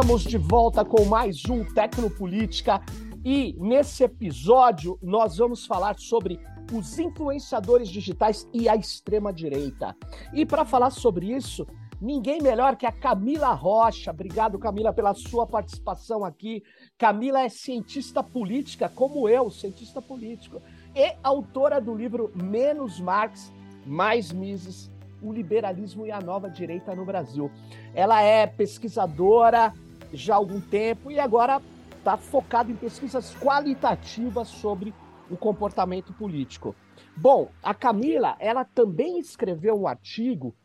Estamos de volta com mais um Tecnopolítica e nesse episódio nós vamos falar sobre os influenciadores digitais e a extrema-direita. E para falar sobre isso, ninguém melhor que a Camila Rocha. Obrigado, Camila, pela sua participação aqui. Camila é cientista política, como eu, cientista político, e autora do livro Menos Marx, Mais Mises o liberalismo e a nova direita no Brasil. Ela é pesquisadora já há algum tempo e agora está focada em pesquisas qualitativas sobre o comportamento político. Bom, a Camila, ela também escreveu um artigo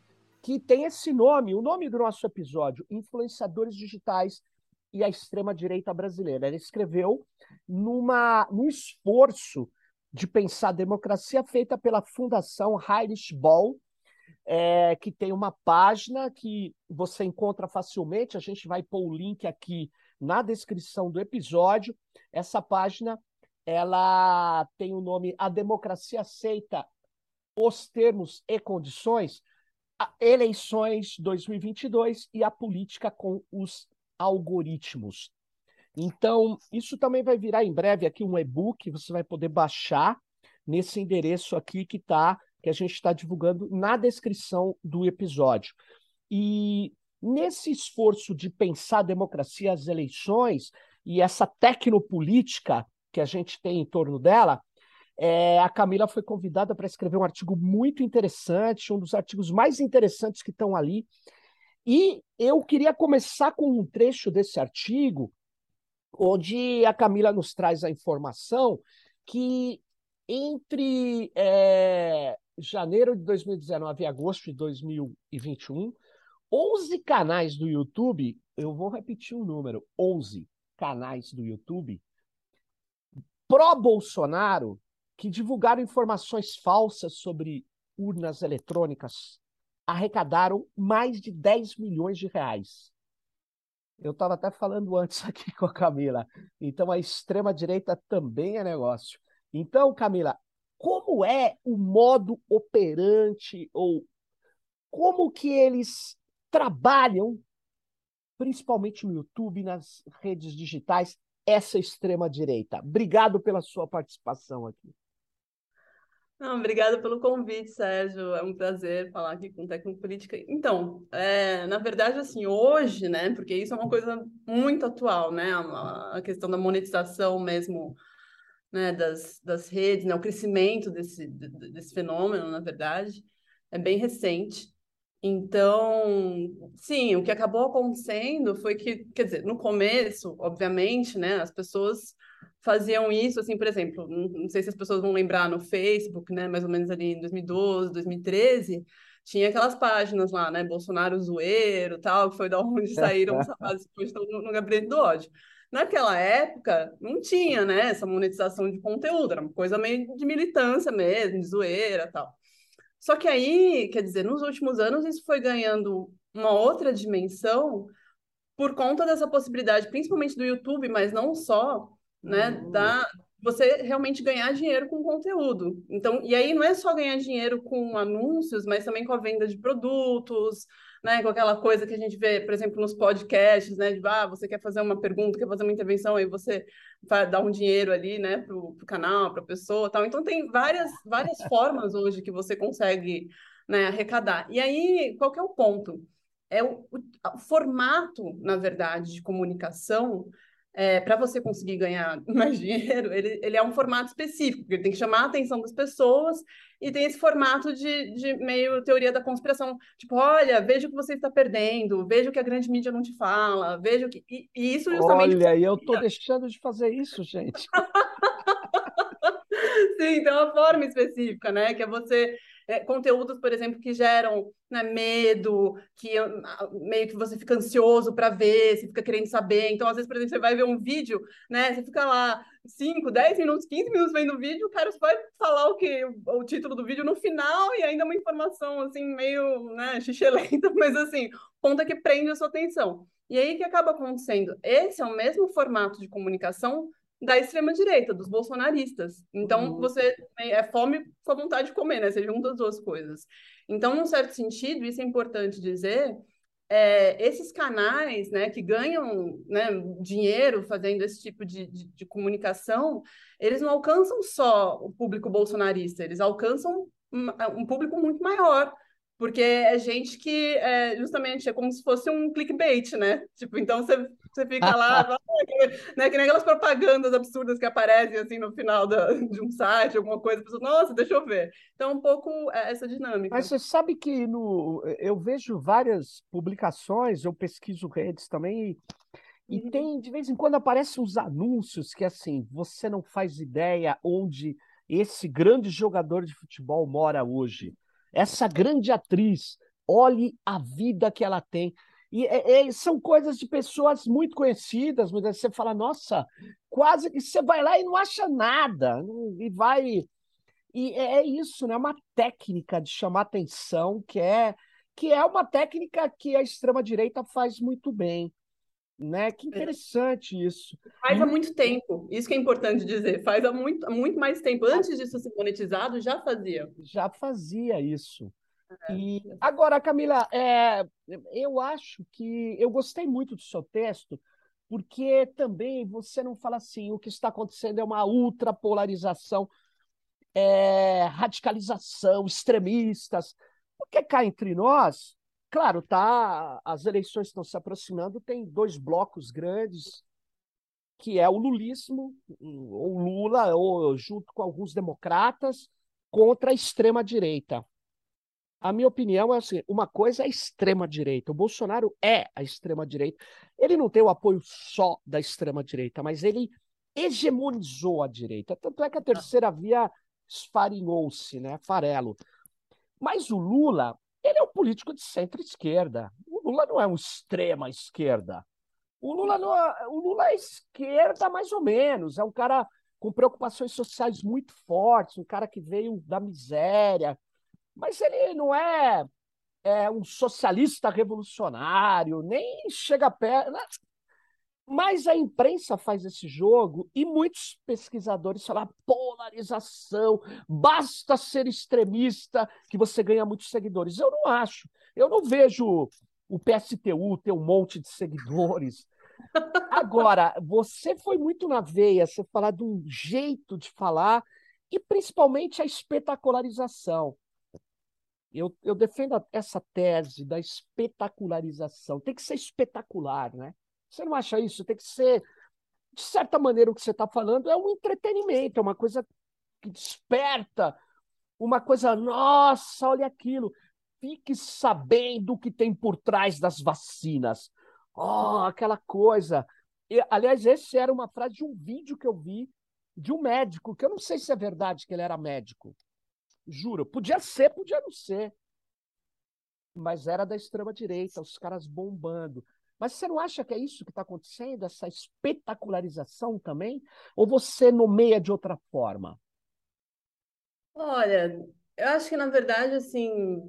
que tem esse nome, o nome do nosso episódio, Influenciadores Digitais e a Extrema-Direita Brasileira. Ela escreveu numa, num esforço de pensar democracia feita pela Fundação Heinrich Ball, é, que tem uma página que você encontra facilmente. A gente vai pôr o link aqui na descrição do episódio. Essa página ela tem o nome A Democracia Aceita os Termos e Condições, Eleições 2022 e a Política com os Algoritmos. Então, isso também vai virar em breve aqui um e-book, você vai poder baixar nesse endereço aqui que está que a gente está divulgando na descrição do episódio. E nesse esforço de pensar a democracia, as eleições e essa tecnopolítica que a gente tem em torno dela, é, a Camila foi convidada para escrever um artigo muito interessante, um dos artigos mais interessantes que estão ali. E eu queria começar com um trecho desse artigo, onde a Camila nos traz a informação que entre é, janeiro de 2019 e agosto de 2021, 11 canais do YouTube, eu vou repetir o um número, 11 canais do YouTube pró-Bolsonaro que divulgaram informações falsas sobre urnas eletrônicas arrecadaram mais de 10 milhões de reais. Eu estava até falando antes aqui com a Camila. Então a extrema direita também é negócio. Então, Camila, como é o modo operante ou como que eles trabalham, principalmente no YouTube, nas redes digitais, essa extrema direita. Obrigado pela sua participação aqui. Não, obrigada pelo convite, Sérgio. É um prazer falar aqui com Tecnopolítica. Então, é, na verdade, assim, hoje, né, porque isso é uma coisa muito atual, né, a questão da monetização mesmo né, das, das redes, né, o crescimento desse, desse fenômeno, na verdade, é bem recente. Então, sim, o que acabou acontecendo foi que, quer dizer, no começo, obviamente, né, as pessoas faziam isso, assim, por exemplo, não sei se as pessoas vão lembrar no Facebook, né, mais ou menos ali em 2012, 2013, tinha aquelas páginas lá, né, Bolsonaro zoeiro, tal, que foi da onde saíram os rapazes que estão no, no gabinete do ódio. Naquela época, não tinha, né, essa monetização de conteúdo, era uma coisa meio de militância mesmo, de zoeira tal. Só que aí, quer dizer, nos últimos anos isso foi ganhando uma outra dimensão por conta dessa possibilidade, principalmente do YouTube, mas não só, né, uhum. da você realmente ganhar dinheiro com conteúdo. Então, e aí não é só ganhar dinheiro com anúncios, mas também com a venda de produtos, né, com aquela coisa que a gente vê, por exemplo, nos podcasts, né, de ah, você quer fazer uma pergunta, quer fazer uma intervenção, aí você dar um dinheiro ali, né, pro, pro canal, para a pessoa, tal. Então tem várias várias formas hoje que você consegue, né, arrecadar. E aí, qual que é o ponto? É o, o, o formato, na verdade, de comunicação é, para você conseguir ganhar mais dinheiro, ele, ele é um formato específico, porque ele tem que chamar a atenção das pessoas e tem esse formato de, de meio teoria da conspiração. Tipo, olha, veja o que você está perdendo, veja o que a grande mídia não te fala, veja o que. E, e isso justamente. Olha, e eu estou deixando de fazer isso, gente. Sim, tem uma forma específica, né? Que é você é, conteúdos, por exemplo, que geram né, medo, que meio que você fica ansioso para ver, você fica querendo saber. Então, às vezes, por exemplo, você vai ver um vídeo, né? Você fica lá 5, 10 minutos, 15 minutos vendo o vídeo, o cara vai falar o que o título do vídeo no final e ainda uma informação assim meio, né, xixelenta, mas assim, ponto é que prende a sua atenção. E aí o que acaba acontecendo? Esse é o mesmo formato de comunicação da extrema-direita, dos bolsonaristas. Então, uhum. você é fome com a vontade de comer, né? Você junta as duas coisas. Então, num certo sentido, isso é importante dizer, é, esses canais né, que ganham né, dinheiro fazendo esse tipo de, de, de, comunicação, eles não alcançam só o público bolsonarista, eles alcançam um, um público muito maior. Porque é gente que é, justamente é como se fosse um clickbait, né? Tipo, então você, você fica lá, né? Que nem aquelas propagandas absurdas que aparecem assim no final da, de um site, alguma coisa, pessoa, nossa, deixa eu ver. Então, um pouco é essa dinâmica. Mas você sabe que no, eu vejo várias publicações, eu pesquiso redes também, e, e uhum. tem, de vez em quando, aparecem uns anúncios que assim, você não faz ideia onde esse grande jogador de futebol mora hoje essa grande atriz, olhe a vida que ela tem. E é, é, são coisas de pessoas muito conhecidas, muitas vezes você fala, nossa, quase que você vai lá e não acha nada, e vai. E é, é isso, né? Uma técnica de chamar atenção que é que é uma técnica que a extrema-direita faz muito bem. Né? Que interessante isso. Faz há muito tempo, isso que é importante dizer. Faz há muito, muito mais tempo. Antes disso ser monetizado, já fazia. Já fazia isso. É. E agora, Camila, é, eu acho que eu gostei muito do seu texto, porque também você não fala assim, o que está acontecendo é uma ultrapolarização, é, radicalização, extremistas. Porque cá entre nós, Claro, tá, as eleições estão se aproximando, tem dois blocos grandes, que é o lulismo, ou Lula, ou junto com alguns democratas, contra a extrema-direita. A minha opinião é assim: uma coisa é a extrema-direita. O Bolsonaro é a extrema-direita. Ele não tem o apoio só da extrema-direita, mas ele hegemonizou a direita. Tanto é que a terceira via esfarinhou-se, né? Farelo. Mas o Lula, ele é um político de centro-esquerda. O Lula não é um extrema-esquerda. O Lula, não é, o Lula é esquerda mais ou menos. É um cara com preocupações sociais muito fortes, um cara que veio da miséria. Mas ele não é, é um socialista revolucionário, nem chega perto. Né? Mas a imprensa faz esse jogo e muitos pesquisadores falam polarização, basta ser extremista que você ganha muitos seguidores. Eu não acho. Eu não vejo o PSTU ter um monte de seguidores. Agora, você foi muito na veia, você falar de um jeito de falar e principalmente a espetacularização. Eu, eu defendo essa tese da espetacularização. Tem que ser espetacular, né? Você não acha isso? Tem que ser, de certa maneira, o que você está falando é um entretenimento, é uma coisa que desperta, uma coisa, nossa, olha aquilo. Fique sabendo o que tem por trás das vacinas. Oh, aquela coisa. E, aliás, esse era uma frase de um vídeo que eu vi de um médico, que eu não sei se é verdade que ele era médico. Juro, podia ser, podia não ser. Mas era da extrema-direita, os caras bombando. Mas você não acha que é isso que está acontecendo, essa espetacularização também? Ou você nomeia de outra forma? Olha, eu acho que, na verdade, assim,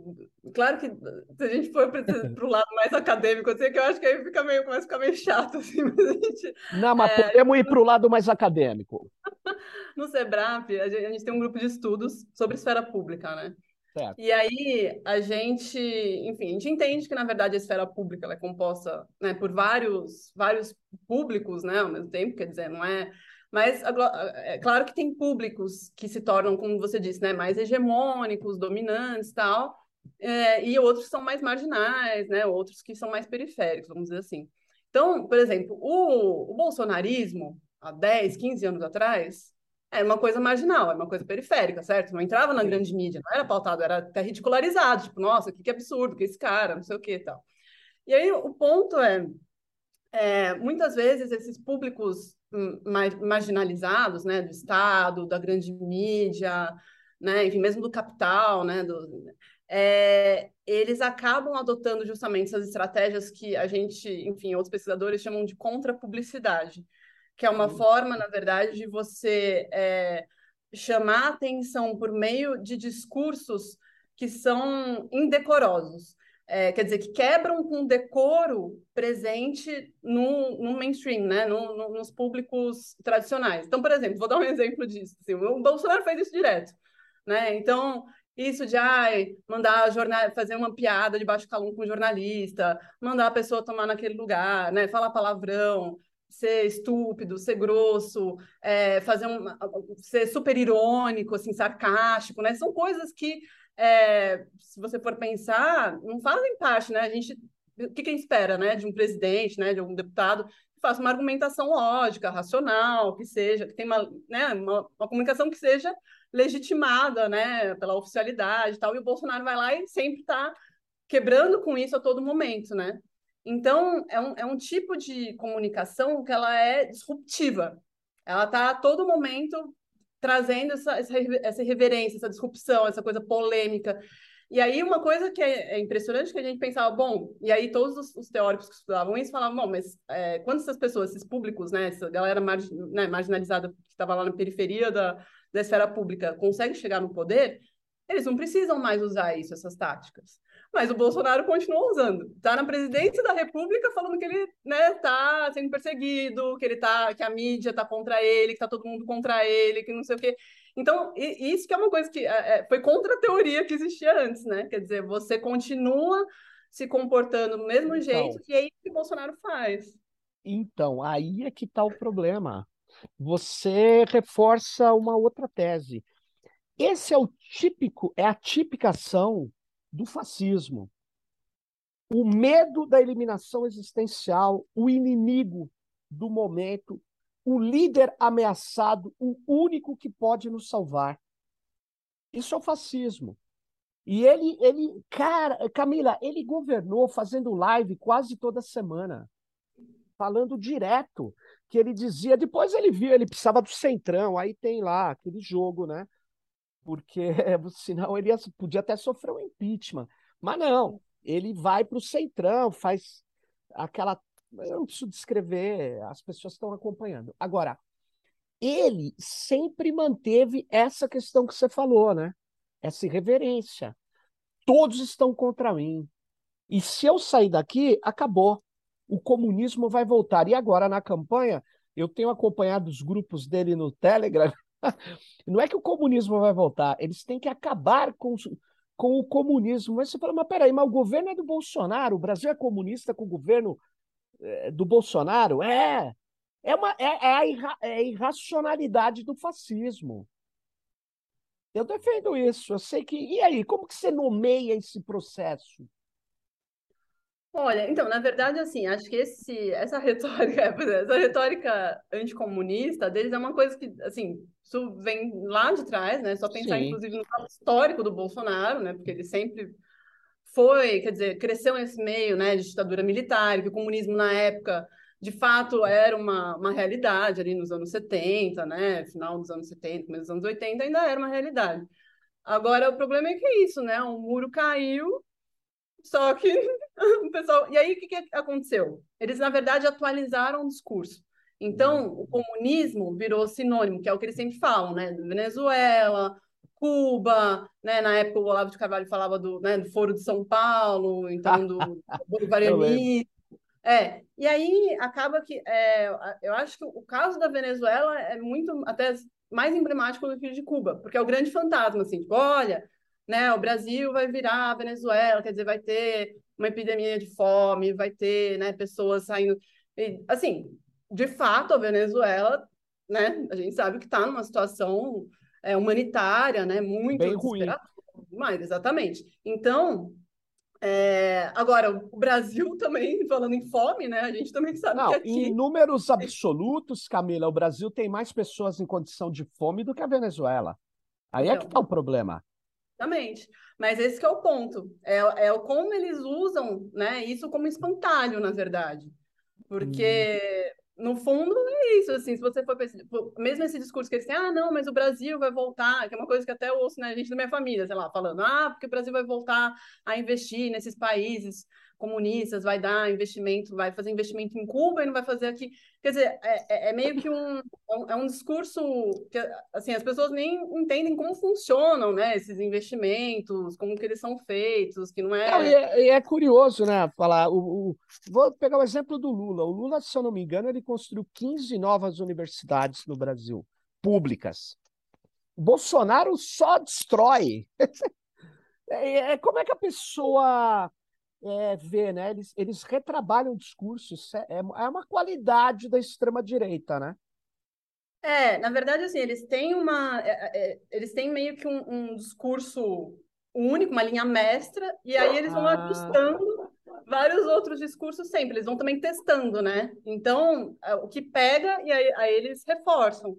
claro que se a gente for para o lado mais acadêmico, assim, que eu acho que aí fica meio, começa a ficar meio chato, assim, mas a gente... Não, mas é... podemos ir para o lado mais acadêmico. no SEBRAP, a gente, a gente tem um grupo de estudos sobre esfera pública, né? Certo. E aí a gente, enfim, a gente entende que na verdade a esfera pública é composta né, por vários, vários públicos, né, ao mesmo tempo, quer dizer, não é. Mas é claro que tem públicos que se tornam, como você disse, né, mais hegemônicos, dominantes, tal, é, e outros são mais marginais, né, outros que são mais periféricos, vamos dizer assim. Então, por exemplo, o, o bolsonarismo há 10, 15 anos atrás era uma coisa marginal, era uma coisa periférica, certo? Não entrava na grande mídia, não era pautado, era até ridicularizado, tipo, nossa, que, que absurdo, que esse cara, não sei o que e tal. E aí o ponto é, é muitas vezes esses públicos marginalizados, né, do Estado, da grande mídia, né, enfim, mesmo do capital, né, do, é, eles acabam adotando justamente essas estratégias que a gente, enfim, outros pesquisadores chamam de contra-publicidade que é uma forma, na verdade, de você é, chamar atenção por meio de discursos que são indecorosos. É, quer dizer, que quebram com o decoro presente no, no mainstream, né? No, no, nos públicos tradicionais. Então, por exemplo, vou dar um exemplo disso. Assim, o Bolsonaro faz isso direto. Né? Então, isso de ai, mandar jornal, fazer uma piada de baixo calão com jornalista, mandar a pessoa tomar naquele lugar, né? Falar palavrão, ser estúpido, ser grosso, é, fazer um, ser super irônico, assim, sarcástico, né? São coisas que, é, se você for pensar, não fazem parte, né? A gente, o que, que espera, né? De um presidente, né? De um deputado que faça uma argumentação lógica, racional, que seja, que tenha uma, né? uma, uma comunicação que seja legitimada, né, pela oficialidade e tal, e o Bolsonaro vai lá e sempre está quebrando com isso a todo momento, né? Então, é um, é um tipo de comunicação que ela é disruptiva. Ela está a todo momento trazendo essa, essa, essa irreverência, essa disrupção, essa coisa polêmica. E aí, uma coisa que é, é impressionante que a gente pensava, bom, e aí todos os, os teóricos que estudavam isso falavam, bom, mas é, quando essas pessoas, esses públicos, né, essa galera margin, né, marginalizada que estava lá na periferia da, da esfera pública consegue chegar no poder, eles não precisam mais usar isso, essas táticas. Mas o Bolsonaro continua usando. Está na presidência da República falando que ele está né, tá sendo perseguido, que ele tá, que a mídia está contra ele, que está todo mundo contra ele, que não sei o quê. Então, isso que é uma coisa que é, é, foi contra a teoria que existia antes, né? Quer dizer, você continua se comportando do mesmo então, jeito e é isso que o Bolsonaro faz. Então, aí é que está o problema você reforça uma outra tese. Esse é o típico, é a tipicação do fascismo. O medo da eliminação existencial, o inimigo do momento, o líder ameaçado, o único que pode nos salvar. Isso é o fascismo. E ele, ele, cara, Camila, ele governou fazendo live quase toda semana, falando direto que ele dizia, depois ele viu, ele precisava do centrão, aí tem lá aquele jogo, né? Porque senão ele podia até sofrer um impeachment. Mas não, ele vai para o centrão, faz aquela. Eu não preciso descrever, as pessoas estão acompanhando. Agora, ele sempre manteve essa questão que você falou, né? Essa irreverência. Todos estão contra mim. E se eu sair daqui, acabou o comunismo vai voltar. E agora, na campanha, eu tenho acompanhado os grupos dele no Telegram. Não é que o comunismo vai voltar, eles têm que acabar com, com o comunismo. Mas você fala, mas peraí, mas o governo é do Bolsonaro, o Brasil é comunista com o governo é, do Bolsonaro? É. É, uma, é, é, a irra, é a irracionalidade do fascismo. Eu defendo isso. Eu sei que. E aí, como que você nomeia esse processo? Olha, então, na verdade, assim, acho que esse, essa retórica, essa retórica anticomunista deles é uma coisa que, assim, isso vem lá de trás, né? Só pensar, Sim. inclusive, no histórico do Bolsonaro, né? Porque ele sempre foi, quer dizer, cresceu nesse meio, né, de ditadura militar, que o comunismo na época, de fato, era uma, uma realidade ali nos anos 70, né? Final dos anos 70, começo dos anos 80, ainda era uma realidade. Agora, o problema é que é isso, né? O muro caiu só que o pessoal. E aí, o que, que aconteceu? Eles, na verdade, atualizaram o discurso. Então, o comunismo virou sinônimo, que é o que eles sempre falam, né? Venezuela, Cuba, né? Na época o Olavo de Carvalho falava do, né, do Foro de São Paulo, então do, do bolivarianismo. É, e aí acaba que é, eu acho que o caso da Venezuela é muito até mais emblemático do que o de Cuba, porque é o grande fantasma, assim, tipo, olha, né? O Brasil vai virar a Venezuela, quer dizer, vai ter uma epidemia de fome, vai ter, né, pessoas saindo. E, assim, de fato, a Venezuela, né, a gente sabe que está numa situação é, humanitária, né, muito Bem ruim. Demais, exatamente. Então, é, agora, o Brasil também, falando em fome, né? A gente também sabe Não, que aqui... Em números absolutos, Camila, o Brasil tem mais pessoas em condição de fome do que a Venezuela. Aí então, é que está então. o problema. Exatamente. Mas esse é o ponto. É, é como eles usam né, isso como espantalho, na verdade. Porque, hum. No fundo, é isso. Assim, se você for mesmo esse discurso que eles têm, ah, não, mas o Brasil vai voltar, que é uma coisa que até eu ouço, né, gente da minha família, sei lá, falando, ah, porque o Brasil vai voltar a investir nesses países comunistas, vai dar investimento, vai fazer investimento em Cuba e não vai fazer aqui. Quer dizer, é, é, é meio que um, é um discurso que assim, as pessoas nem entendem como funcionam né, esses investimentos, como que eles são feitos, que não é. Não, é, é, curioso, né? Falar. O, o, vou pegar o exemplo do Lula. O Lula, se eu não me engano, ele construiu 15 novas universidades no Brasil, públicas. O Bolsonaro só destrói. É, é, como é que a pessoa é, vê, né? Eles, eles retrabalham o discurso, é, é, é uma qualidade da extrema-direita, né? É, na verdade, assim, eles têm uma. É, é, eles têm meio que um, um, discurso único, uma linha mestra, e aí eles vão ah. ajustando vários outros discursos sempre, eles vão também testando, né? Então, é, o que pega, e aí, aí eles reforçam.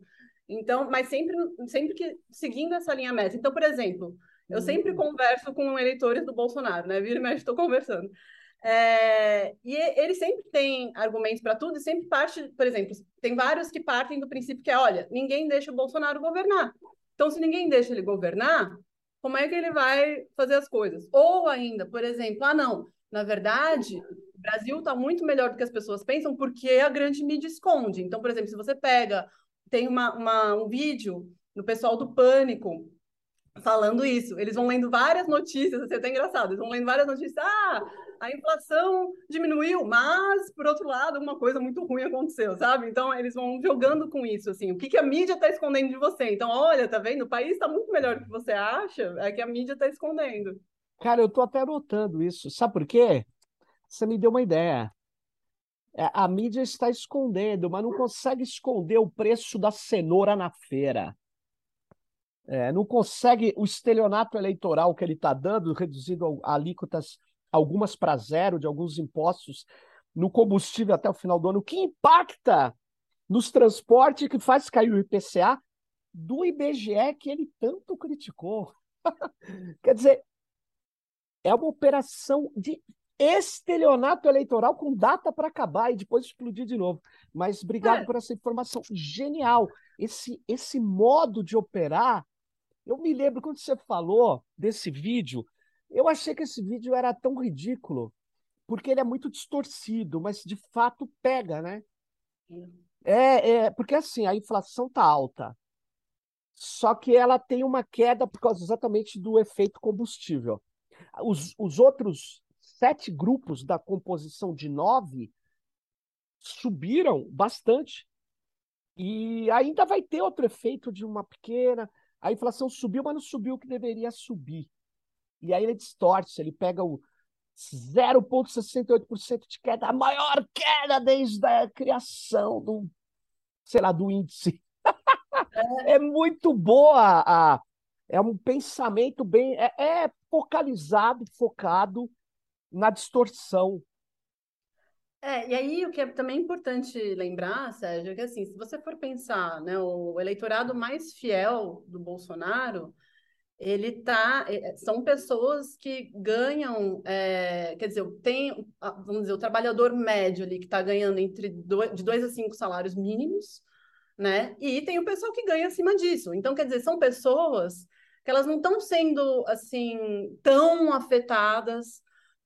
Então, mas sempre, sempre que seguindo essa linha mestra. Então, por exemplo, eu sempre hum. converso com eleitores do Bolsonaro, né? Vira e mexe, estou conversando. É, e ele sempre tem argumentos para tudo e sempre parte, por exemplo, tem vários que partem do princípio que é, olha, ninguém deixa o Bolsonaro governar. Então, se ninguém deixa ele governar, como é que ele vai fazer as coisas? Ou ainda, por exemplo, ah, não, na verdade, o Brasil está muito melhor do que as pessoas pensam porque a grande mídia esconde. Então, por exemplo, se você pega, tem uma, uma um vídeo no pessoal do Pânico falando isso. Eles vão lendo várias notícias, assim, é até engraçado, eles vão lendo várias notícias. Ah, a inflação diminuiu, mas, por outro lado, uma coisa muito ruim aconteceu, sabe? Então, eles vão jogando com isso, assim. O que, que a mídia está escondendo de você? Então, olha, tá vendo? O país está muito melhor do que você acha, é que a mídia está escondendo. Cara, eu tô até anotando isso. Sabe por quê? Você me deu uma ideia. É, a mídia está escondendo, mas não consegue esconder o preço da cenoura na feira é, não consegue o estelionato eleitoral que ele está dando, reduzindo alíquotas algumas para zero de alguns impostos no combustível até o final do ano, que impacta nos transportes que faz cair o IPCA do IBGE que ele tanto criticou. Quer dizer, é uma operação de estelionato eleitoral com data para acabar e depois explodir de novo. Mas obrigado é. por essa informação genial. Esse, esse modo de operar eu me lembro quando você falou desse vídeo, eu achei que esse vídeo era tão ridículo, porque ele é muito distorcido, mas de fato pega, né? É, é porque assim, a inflação tá alta. Só que ela tem uma queda por causa exatamente do efeito combustível. Os, os outros sete grupos da composição de nove subiram bastante. E ainda vai ter outro efeito de uma pequena. A inflação subiu, mas não subiu o que deveria subir. E aí ele distorce, ele pega o 0,68% de queda, a maior queda desde a criação do, sei lá, do índice. É, é muito boa a, é um pensamento bem é, é focalizado, focado na distorção é, e aí o que é também importante lembrar, Sérgio, é que assim, se você for pensar, né, o eleitorado mais fiel do Bolsonaro, ele tá, é, é, são pessoas que ganham, é, quer dizer, tem, vamos dizer, o trabalhador médio ali que está ganhando entre dois, de dois a cinco salários mínimos, né? E tem o pessoal que ganha acima disso. Então, quer dizer, são pessoas que elas não estão sendo assim tão afetadas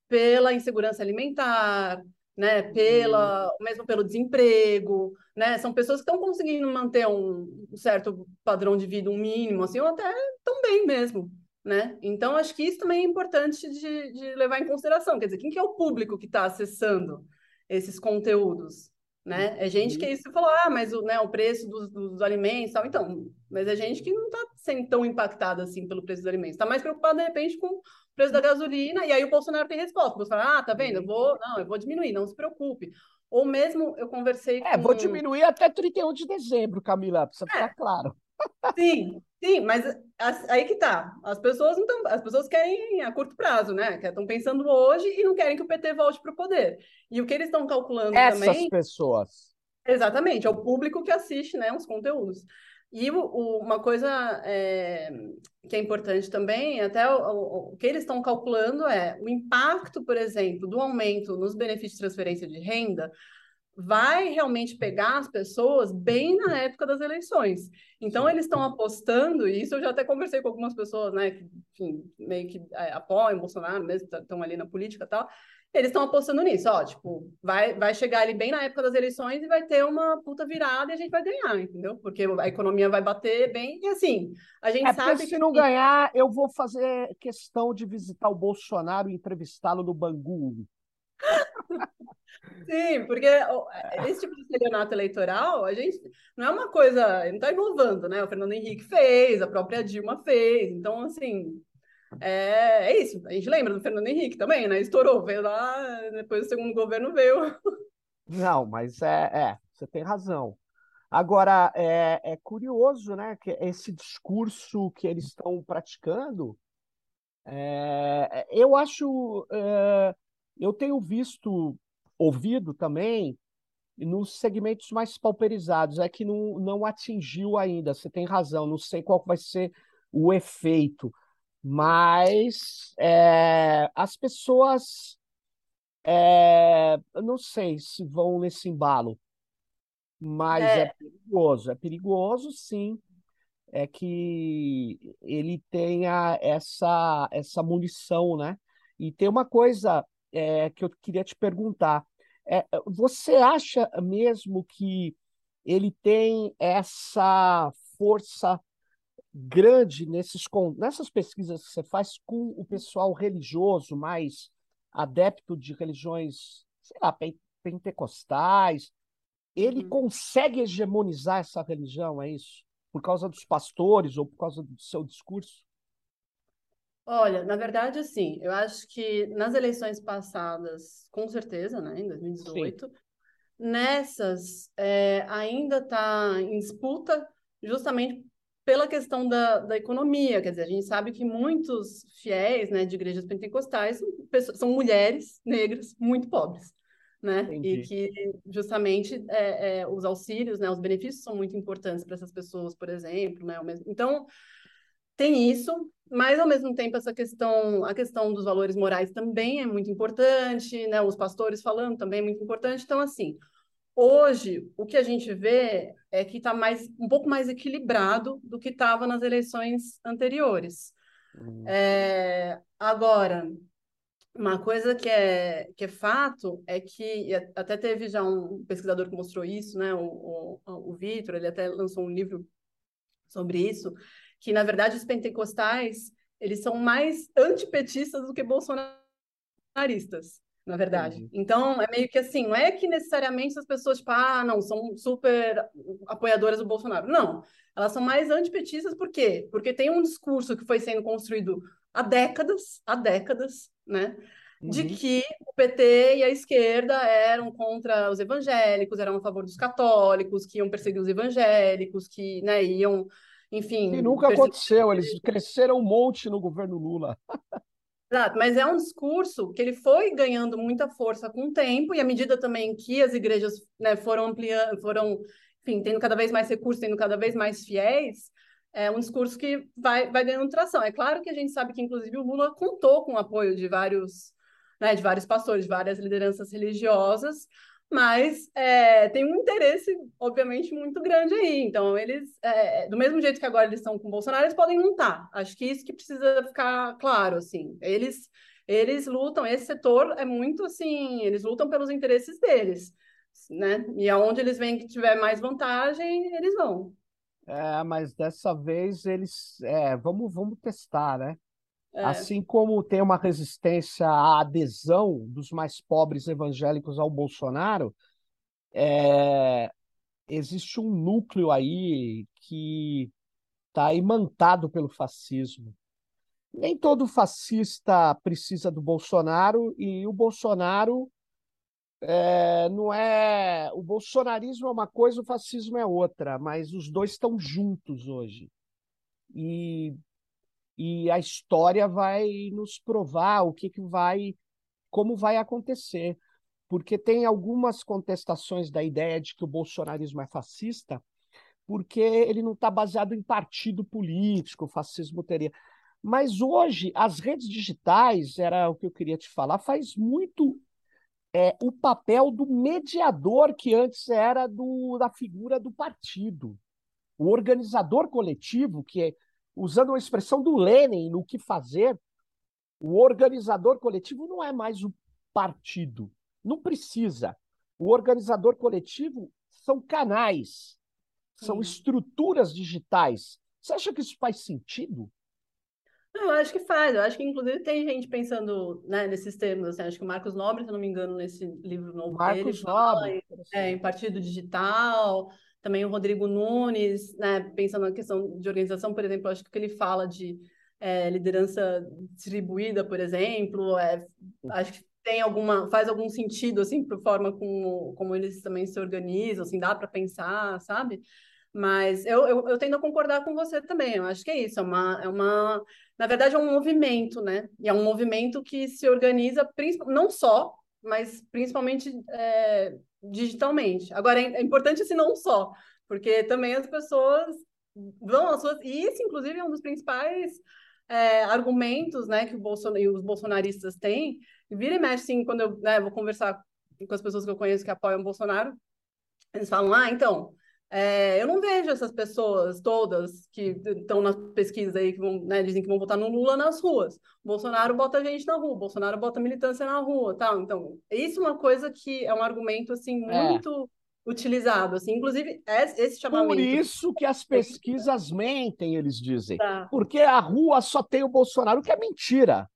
pela insegurança alimentar, né, pela, uhum. mesmo pelo desemprego, né, são pessoas que estão conseguindo manter um certo padrão de vida, um mínimo, assim, ou até tão bem mesmo, né? Então, acho que isso também é importante de, de levar em consideração, quer dizer, quem que é o público que está acessando esses conteúdos, né? É gente que isso falou, ah, mas o, né, o preço dos, dos alimentos, tal. então, mas é gente que não está sendo tão impactada assim pelo preço dos alimentos, está mais preocupada de repente com preço da gasolina, e aí o Bolsonaro tem resposta. O Bolsonaro, ah, tá vendo? Eu vou, não, eu vou diminuir, não se preocupe. Ou mesmo eu conversei com... É, vou diminuir até 31 de dezembro, Camila, precisa é. ficar claro. Sim, sim, mas aí que tá. As pessoas não tão, as pessoas querem a curto prazo, né? Estão pensando hoje e não querem que o PT volte para o poder. E o que eles estão calculando Essas também. Essas pessoas. Exatamente, é o público que assiste, né, os conteúdos. E o, o, uma coisa é, que é importante também, até o, o que eles estão calculando é o impacto, por exemplo, do aumento nos benefícios de transferência de renda vai realmente pegar as pessoas bem na época das eleições. Então, eles estão apostando, e isso eu já até conversei com algumas pessoas, né, que enfim, meio que é, apoiam Bolsonaro, mesmo estão ali na política e tal, eles estão apostando nisso, ó, tipo, vai, vai chegar ali bem na época das eleições e vai ter uma puta virada e a gente vai ganhar, entendeu? Porque a economia vai bater bem e assim, a gente é sabe se que... não ganhar, eu vou fazer questão de visitar o Bolsonaro e entrevistá-lo no Bangu. Sim, porque esse tipo de estelionato eleitoral, a gente não é uma coisa, não está inovando, né? O Fernando Henrique fez, a própria Dilma fez, então assim, É, é isso. A gente lembra do Fernando Henrique também, né? Estourou, veio lá, depois o segundo governo veio. Não, mas é, é você tem razão. Agora, é, é curioso, né, que esse discurso que eles estão praticando, é, eu acho, é, eu tenho visto, ouvido também, nos segmentos mais pauperizados, é que não, não atingiu ainda, você tem razão, não sei qual vai ser o efeito, mas é, as pessoas, é, não sei se vão nesse embalo, mas é. é perigoso, é perigoso sim, é que ele tenha essa, essa munição, né? E tem uma coisa é, que eu queria te perguntar. É, você acha mesmo que ele tem essa força grande nesses, nessas pesquisas que você faz com o pessoal religioso, mais adepto de religiões, sei lá, pentecostais? Ele uhum. consegue hegemonizar essa religião, é isso? Por causa dos pastores ou por causa do seu discurso? Olha, na verdade, assim, eu acho que nas eleições passadas, com certeza, né, em 2018, Sim. nessas é, ainda está em disputa justamente pela questão da, da economia, quer dizer, a gente sabe que muitos fiéis, né, de igrejas pentecostais são, pessoas, são mulheres negras muito pobres, né, Entendi. e que justamente é, é, os auxílios, né, os benefícios são muito importantes para essas pessoas, por exemplo, né, então tem isso, mas ao mesmo tempo essa questão, a questão dos valores morais também é muito importante, né? Os pastores falando também é muito importante. Então, assim, hoje o que a gente vê é que está mais um pouco mais equilibrado do que estava nas eleições anteriores. Uhum. É, agora, uma coisa que é, que é fato é que até teve já um pesquisador que mostrou isso, né? O, o, o Vitor, ele até lançou um livro sobre isso, que na verdade os pentecostais eles são mais antipetistas do que bolsonaristas, na verdade. Uhum. Então é meio que assim, não é que necessariamente as pessoas tipo, ah, não, são super apoiadoras do Bolsonaro. Não, elas são mais antipetistas por quê? Porque tem um discurso que foi sendo construído há décadas, há décadas, né? de uhum. que o PT e a esquerda eram contra os evangélicos, eram a favor dos católicos, que iam perseguir os evangélicos, que né, iam enfim. E nunca aconteceu, eles cresceram um monte no governo Lula. Exato, mas é um discurso que ele foi ganhando muita força com o tempo, e à medida também que as igrejas né, foram ampliando, foram, enfim, tendo cada vez mais recursos, tendo cada vez mais fiéis, é um discurso que vai, vai ganhando tração. É claro que a gente sabe que, inclusive, o Lula contou com o apoio de vários, né, de vários pastores, de várias lideranças religiosas, mas é, tem um interesse, obviamente, muito grande aí. Então, eles, é, do mesmo jeito que agora eles estão com o Bolsonaro, eles podem lutar. Acho que isso que precisa ficar claro, assim. Eles, eles lutam, esse setor é muito assim, eles lutam pelos interesses deles, né? E aonde eles veem que tiver mais vantagem, eles vão. É, mas dessa vez eles, é, vamos, vamos testar, né? É. Assim como tem uma resistência à adesão dos mais pobres evangélicos ao Bolsonaro, é, existe um núcleo aí que está imantado pelo fascismo. Nem todo fascista precisa do Bolsonaro e o Bolsonaro é, não é. O bolsonarismo é uma coisa, o fascismo é outra, mas os dois estão juntos hoje. E e a história vai nos provar o que, que vai, como vai acontecer. Porque tem algumas contestações da ideia de que o bolsonarismo é fascista, porque ele não está baseado em partido político, o fascismo teria. Mas hoje, as redes digitais, era o que eu queria te falar, faz muito é, o papel do mediador que antes era do, da figura do partido. O organizador coletivo, que é usando uma expressão do Lenin no que fazer, o organizador coletivo não é mais o partido. Não precisa. O organizador coletivo são canais, são Sim. estruturas digitais. Você acha que isso faz sentido? Eu acho que faz. Eu acho que, inclusive, tem gente pensando né, nesses termos. Assim, acho que o Marcos Nobre, se não me engano, nesse livro novo Marcos dele, Nobre. Em, é, em partido digital também o Rodrigo Nunes, né, pensando na questão de organização, por exemplo, acho que ele fala de é, liderança distribuída, por exemplo, é, acho que tem alguma faz algum sentido assim para a forma como, como eles também se organizam, assim dá para pensar, sabe? Mas eu, eu, eu, tendo a concordar com você também. Eu acho que é isso. É uma, é uma, na verdade, é um movimento, né? E é um movimento que se organiza não só, mas principalmente é, digitalmente. Agora é, importante esse não só, porque também as pessoas vão às suas. E isso, inclusive, é um dos principais é, argumentos, né, que o Bolson... os bolsonaristas têm. Vira e mexe, assim, quando eu né, vou conversar com as pessoas que eu conheço que apoiam o Bolsonaro, eles falam: ah, então é, eu não vejo essas pessoas todas que estão nas pesquisas aí, que vão, né, dizem que vão votar no Lula nas ruas. O Bolsonaro bota gente na rua, Bolsonaro bota militância na rua, tal. Então, isso é uma coisa que é um argumento, assim, é. muito é. utilizado, assim. Inclusive, esse chamamento... Por isso que as pesquisas mentem, eles dizem. Tá. Porque a rua só tem o Bolsonaro, que é mentira.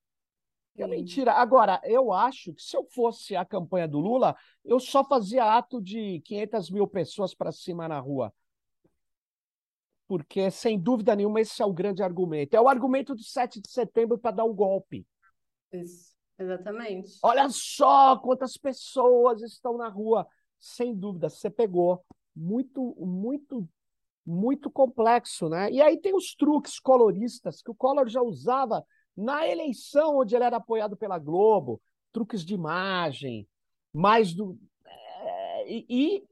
É mentira. Agora, eu acho que se eu fosse a campanha do Lula, eu só fazia ato de 500 mil pessoas para cima na rua. Porque, sem dúvida nenhuma, esse é o grande argumento. É o argumento do 7 de setembro para dar o um golpe. Isso, exatamente. Olha só quantas pessoas estão na rua. Sem dúvida, você pegou. Muito, muito, muito complexo, né? E aí tem os truques coloristas que o Collor já usava na eleição, onde ele era apoiado pela Globo, truques de imagem, mais do. É, e, e,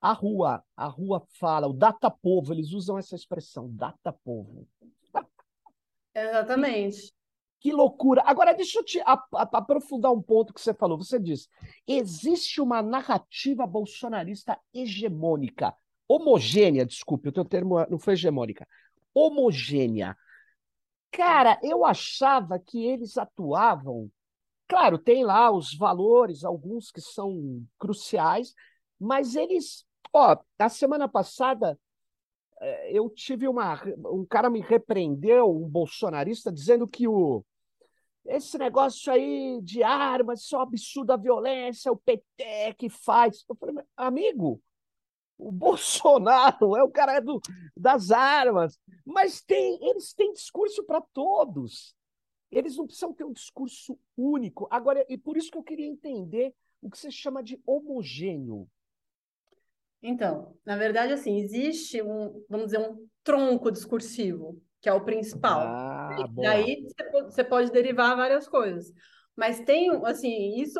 a rua, a rua fala, o data povo, eles usam essa expressão, data povo. Exatamente. Que loucura. Agora, deixa eu te aprofundar um ponto que você falou. Você disse: existe uma narrativa bolsonarista hegemônica, homogênea, desculpe, o teu termo não foi hegemônica, homogênea. Cara, eu achava que eles atuavam. Claro, tem lá os valores, alguns que são cruciais, mas eles. Ó, a semana passada eh, eu tive uma. Um cara me repreendeu, um bolsonarista, dizendo que o. Esse negócio aí de armas, isso é um absurdo a violência, o PT que faz. Eu falei, amigo, o Bolsonaro é o cara do, das armas, mas tem, eles têm discurso para todos. Eles não precisam ter um discurso único. Agora, e por isso que eu queria entender o que você chama de homogêneo. Então, na verdade, assim, existe um, vamos dizer, um tronco discursivo, que é o principal. Ah, e daí você pode derivar várias coisas. Mas tem, assim, isso,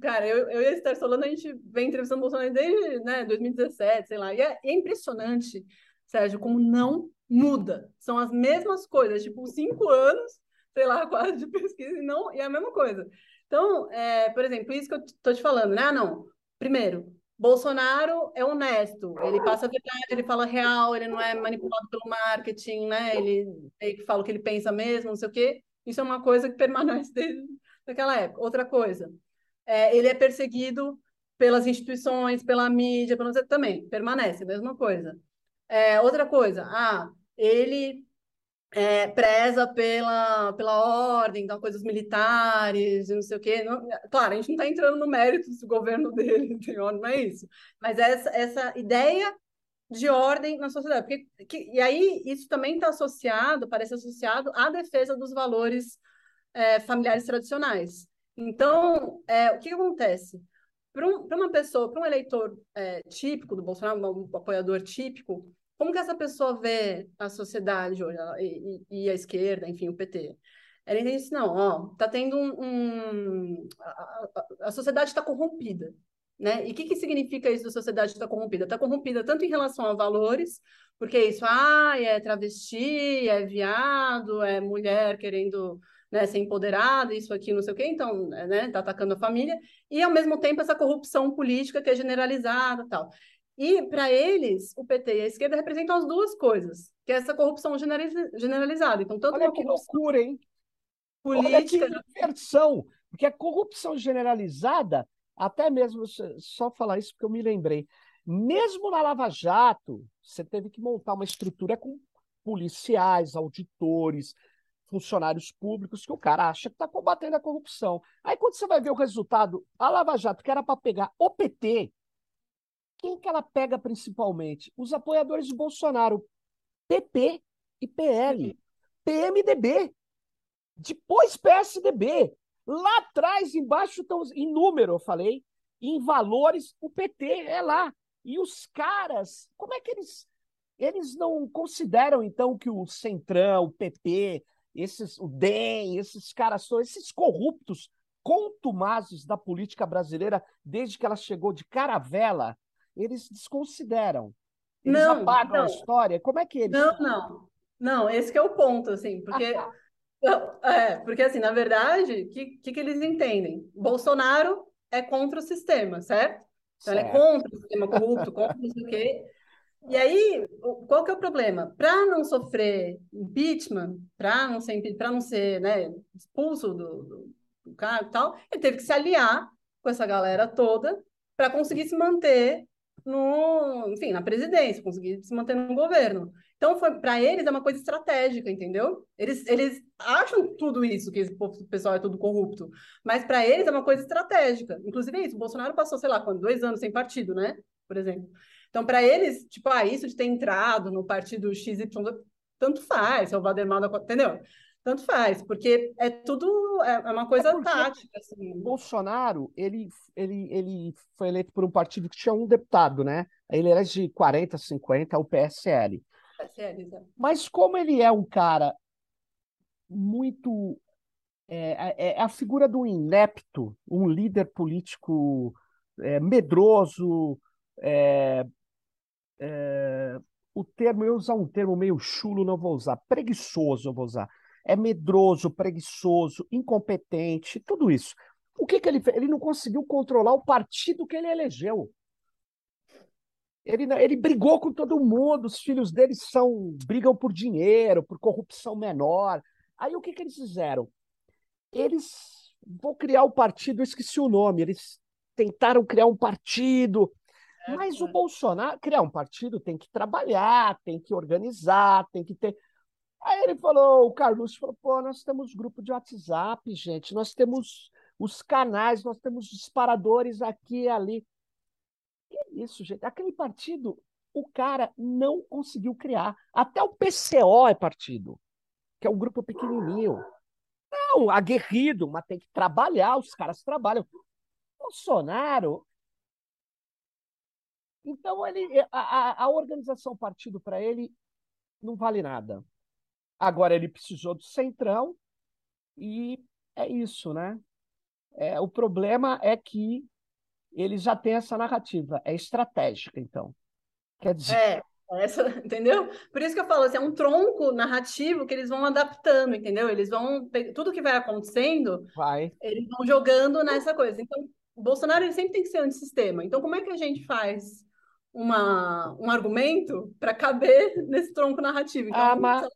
cara, eu, eu e a Esther Solano, a gente vem entrevistando o Bolsonaro desde né, 2017, sei lá, e é, é impressionante, Sérgio, como não muda. São as mesmas coisas, tipo, cinco anos, sei lá, quase de pesquisa, e, não, e é a mesma coisa. Então, é, por exemplo, isso que eu tô te falando, né? Ah, não. Primeiro, Bolsonaro é honesto, ele passa a verdade, ele fala real, ele não é manipulado pelo marketing, né? Ele, ele fala o que ele pensa mesmo, não sei o quê. Isso é uma coisa que permanece desde naquela época. Outra coisa, é, ele é perseguido pelas instituições, pela mídia, pelo também permanece, mesma coisa. É, outra coisa, ah, ele é, preza pela, pela ordem, então coisas militares, não sei o quê. Não, claro, a gente não está entrando no mérito do governo dele, não é isso. Mas essa, essa ideia de ordem na sociedade. Porque, que, e aí isso também está associado, parece associado à defesa dos valores é, familiares tradicionais. Então, é, o que, que acontece? Para um, uma pessoa, para um eleitor é, típico do Bolsonaro, um apoiador típico, como que essa pessoa vê a sociedade hoje e, e, a esquerda, enfim, o PT? Ela entende assim, não, ó, tá tendo um... um a, a, sociedade está corrompida, né? E o que, que significa isso da sociedade estar corrompida? Está corrompida tanto em relação a valores, porque isso, ah, é travesti, é viado, é mulher querendo né, ser empoderada, isso aqui, não sei o quê, então, né, tá atacando a família, e ao mesmo tempo essa corrupção política que é generalizada tal. E para eles, o PT e a esquerda representam as duas coisas, que é essa corrupção generalizada. Então, tanto Olha que loucura, hein? Política. Olha que inversão, porque a corrupção generalizada, até mesmo, só falar isso porque eu me lembrei, mesmo na Lava Jato, você teve que montar uma estrutura com policiais, auditores, funcionários públicos que o cara acha que está combatendo a corrupção. Aí quando você vai ver o resultado, a Lava Jato, que era para pegar o PT, quem que ela pega principalmente? Os apoiadores de Bolsonaro, PP e PL. PMDB. Depois PSDB. Lá atrás, embaixo estão em número, eu falei, em valores, o PT é lá. E os caras, como é que eles eles não consideram então que o Centrão, o PP, esses o DEM, esses caras são esses corruptos contumazes da política brasileira desde que ela chegou de caravela, eles desconsideram. Eles não, apagam não. a história. Como é que eles Não, não. Não, esse é o ponto, assim, porque é, porque assim, na verdade, o que, que, que eles entendem? Bolsonaro é contra o sistema, certo? Então, certo. ele é contra o sistema corrupto, contra não sei o quê. E aí, qual que é o problema? Para não sofrer impeachment, para não ser, para não ser né, expulso do, do, do cargo e tal, ele teve que se aliar com essa galera toda para conseguir se manter no, enfim, na presidência, conseguir se manter no governo. Então, para eles é uma coisa estratégica, entendeu? Eles, eles acham tudo isso, que esse pessoal é tudo corrupto, mas para eles é uma coisa estratégica. Inclusive é isso, o Bolsonaro passou, sei lá, quando, dois anos sem partido, né? Por exemplo. Então, para eles, tipo, ah, isso de ter entrado no partido XY, tanto faz, é o Valdemar, entendeu? Tanto faz, porque é tudo, é, é uma coisa é tática. Assim. Bolsonaro, ele, ele, ele foi eleito por um partido que tinha um deputado, né? Ele era de 40, 50, o PSL. PSL, Mas como ele é um cara muito é, é, é, a figura do inepto, um líder político é, medroso, é, é, o termo, eu usar um termo meio chulo, não vou usar, preguiçoso eu vou usar. É medroso, preguiçoso, incompetente, tudo isso. O que, que ele fez? Ele não conseguiu controlar o partido que ele elegeu. Ele, ele brigou com todo mundo, os filhos dele são brigam por dinheiro, por corrupção menor. Aí o que, que eles fizeram? Eles vão criar o partido, eu esqueci o nome, eles tentaram criar um partido mas o Bolsonaro, criar um partido tem que trabalhar, tem que organizar, tem que ter. Aí ele falou, o Carlos falou, pô, nós temos grupo de WhatsApp, gente, nós temos os canais, nós temos disparadores aqui e ali. Que isso, gente? Aquele partido, o cara não conseguiu criar. Até o PCO é partido, que é um grupo pequenininho. Não, aguerrido, mas tem que trabalhar, os caras trabalham. Bolsonaro, então, ele, eh, a, a organização partido para ele não vale nada. Agora, ele precisou do centrão e é isso, né? É, o problema é que ele já tem essa narrativa, é estratégica, então. Quer dizer. É, essa, entendeu? Por isso que eu falo assim, é um tronco narrativo que eles vão adaptando, entendeu? Eles vão. Tudo que vai acontecendo, vai. eles vão jogando nessa coisa. Então, o Bolsonaro sempre tem que ser antissistema. Então, como é que a gente faz uma, um argumento para caber nesse tronco narrativo. Então, ah, mas...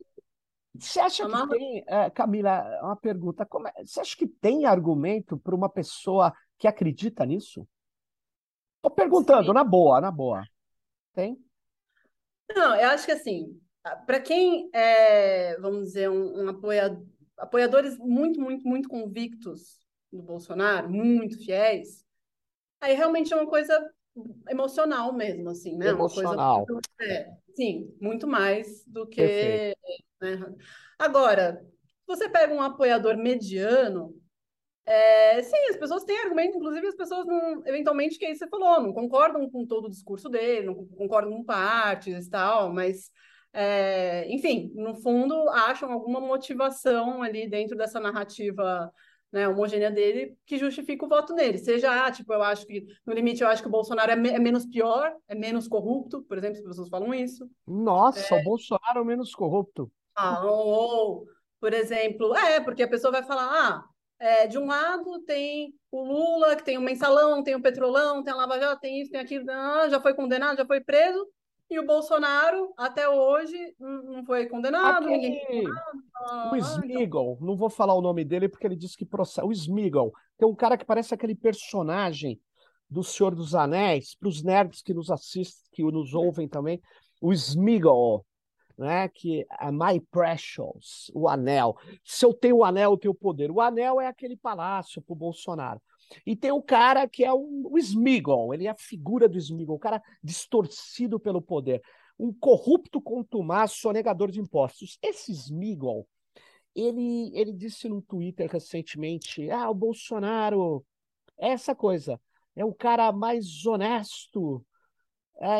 Você acha que tem, é, Camila, uma pergunta, como é, você acha que tem argumento para uma pessoa que acredita nisso? Estou perguntando, Sim. na boa, na boa. Tem? Não, eu acho que assim, para quem é, vamos dizer, um, um apoiador, apoiadores muito, muito, muito convictos do Bolsonaro, muito fiéis, aí realmente é uma coisa emocional mesmo, assim, né? Emocional. Uma coisa, é, sim, muito mais do que. Né? Agora, você pega um apoiador mediano, é, sim, as pessoas têm argumento, inclusive as pessoas não, eventualmente, que aí você falou, não concordam com todo o discurso dele, não concordam com partes e tal, mas, é, enfim, no fundo, acham alguma motivação ali dentro dessa narrativa né, homogênea dele que justifica o voto nele. Seja, ah, tipo, eu acho que, no limite, eu acho que o Bolsonaro é, me é menos pior, é menos corrupto, por exemplo, as pessoas falam isso. Nossa, é... o Bolsonaro é menos corrupto. Ah, ou, ou, por exemplo, é, porque a pessoa vai falar, ah, é, de um lado tem o Lula, que tem o mensalão, tem o petrolão, tem a Lava Jato, tem isso, tem aquilo, ah, já foi condenado, já foi preso, e o Bolsonaro, até hoje, não foi condenado, Aquele... ninguém condenado. Ah, o Smigol, então... não vou falar o nome dele porque ele disse que processa. O Smigol, tem um cara que parece aquele personagem do Senhor dos Anéis, para os nerds que nos assistem, que nos ouvem também, o Smigol, né? Que é My Precious, o anel. Se eu tenho o anel, eu tenho o poder. O anel é aquele palácio para o Bolsonaro. E tem o cara que é o, o Smigol, ele é a figura do Smigol, o cara distorcido pelo poder. Um corrupto contumaz sonegador de impostos. Esse Smigol, ele, ele disse no Twitter recentemente: ah, o Bolsonaro é essa coisa, é o cara mais honesto.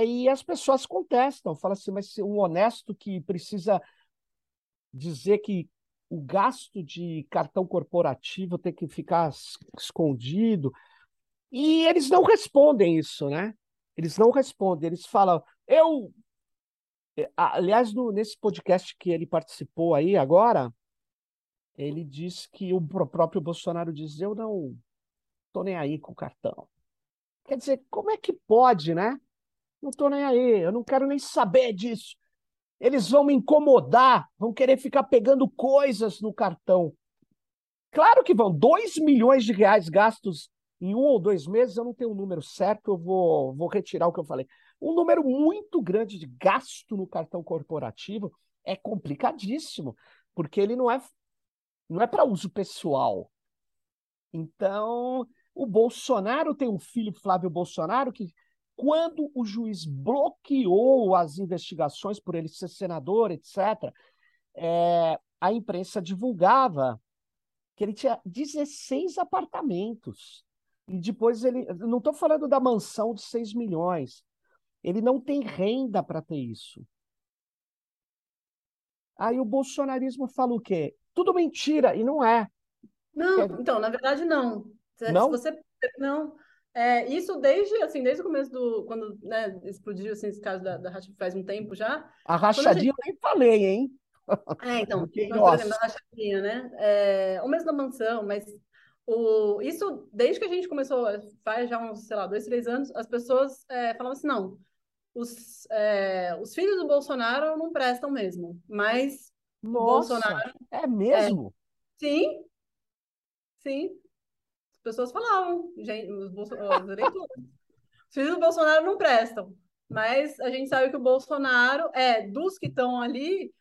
E as pessoas contestam, falam assim, mas um honesto que precisa dizer que o gasto de cartão corporativo tem que ficar escondido. E eles não respondem isso, né? Eles não respondem, eles falam, eu. É, aliás, no, nesse podcast que ele participou aí agora, ele disse que o próprio Bolsonaro diz: Eu não tô nem aí com o cartão. Quer dizer, como é que pode, né? Não tô nem aí, eu não quero nem saber disso. Eles vão me incomodar, vão querer ficar pegando coisas no cartão. Claro que vão. 2 milhões de reais gastos em um ou dois meses, eu não tenho o um número certo, eu vou, vou retirar o que eu falei. Um número muito grande de gasto no cartão corporativo é complicadíssimo, porque ele não é, não é para uso pessoal. Então, o Bolsonaro tem um filho, Flávio Bolsonaro, que quando o juiz bloqueou as investigações por ele ser senador, etc., é, a imprensa divulgava que ele tinha 16 apartamentos. E depois ele. Não estou falando da mansão de 6 milhões. Ele não tem renda para ter isso. Aí o bolsonarismo fala o quê? Tudo mentira, e não é. Não, é... então, na verdade, não. Não? Se você. Não. É, isso desde, assim, desde o começo do. Quando né, explodiu assim, esse caso da, da rachadinha faz um tempo já. A rachadinha gente... eu nem falei, hein? É, então, Porque, por exemplo, rachadinha, né? É, ou mesmo da mansão, mas o, isso, desde que a gente começou, faz já uns, sei lá, dois, três anos, as pessoas é, falavam assim, não, os, é, os filhos do Bolsonaro não prestam mesmo, mas Nossa, Bolsonaro... É mesmo? É, sim, sim. As pessoas falavam, gente, os, Bolso, os filhos do Bolsonaro não prestam, mas a gente sabe que o Bolsonaro é dos que estão ali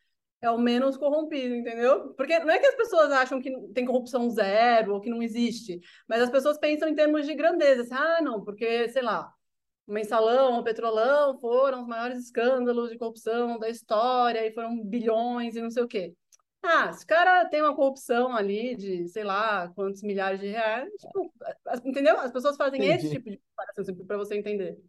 é o menos corrompido, entendeu? Porque não é que as pessoas acham que tem corrupção zero ou que não existe, mas as pessoas pensam em termos de grandeza. Assim, ah, não, porque, sei lá, o mensalão, o petrolão foram os maiores escândalos de corrupção da história e foram bilhões e não sei o quê. Ah, se o cara tem uma corrupção ali de, sei lá, quantos milhares de reais, tipo, entendeu? As pessoas fazem Entendi. esse tipo de comparação para você entender.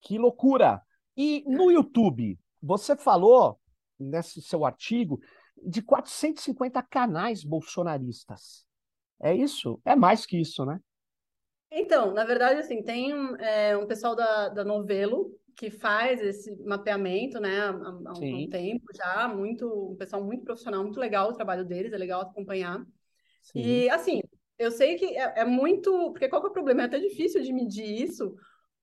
Que loucura! E no YouTube, você falou nesse seu artigo, de 450 canais bolsonaristas. É isso? É mais que isso, né? Então, na verdade, assim, tem um, é, um pessoal da, da Novelo que faz esse mapeamento, né, há, há um tempo já, muito, um pessoal muito profissional, muito legal o trabalho deles, é legal acompanhar. Sim. E, assim, eu sei que é, é, muito, porque qual que é o problema? É até difícil de medir isso,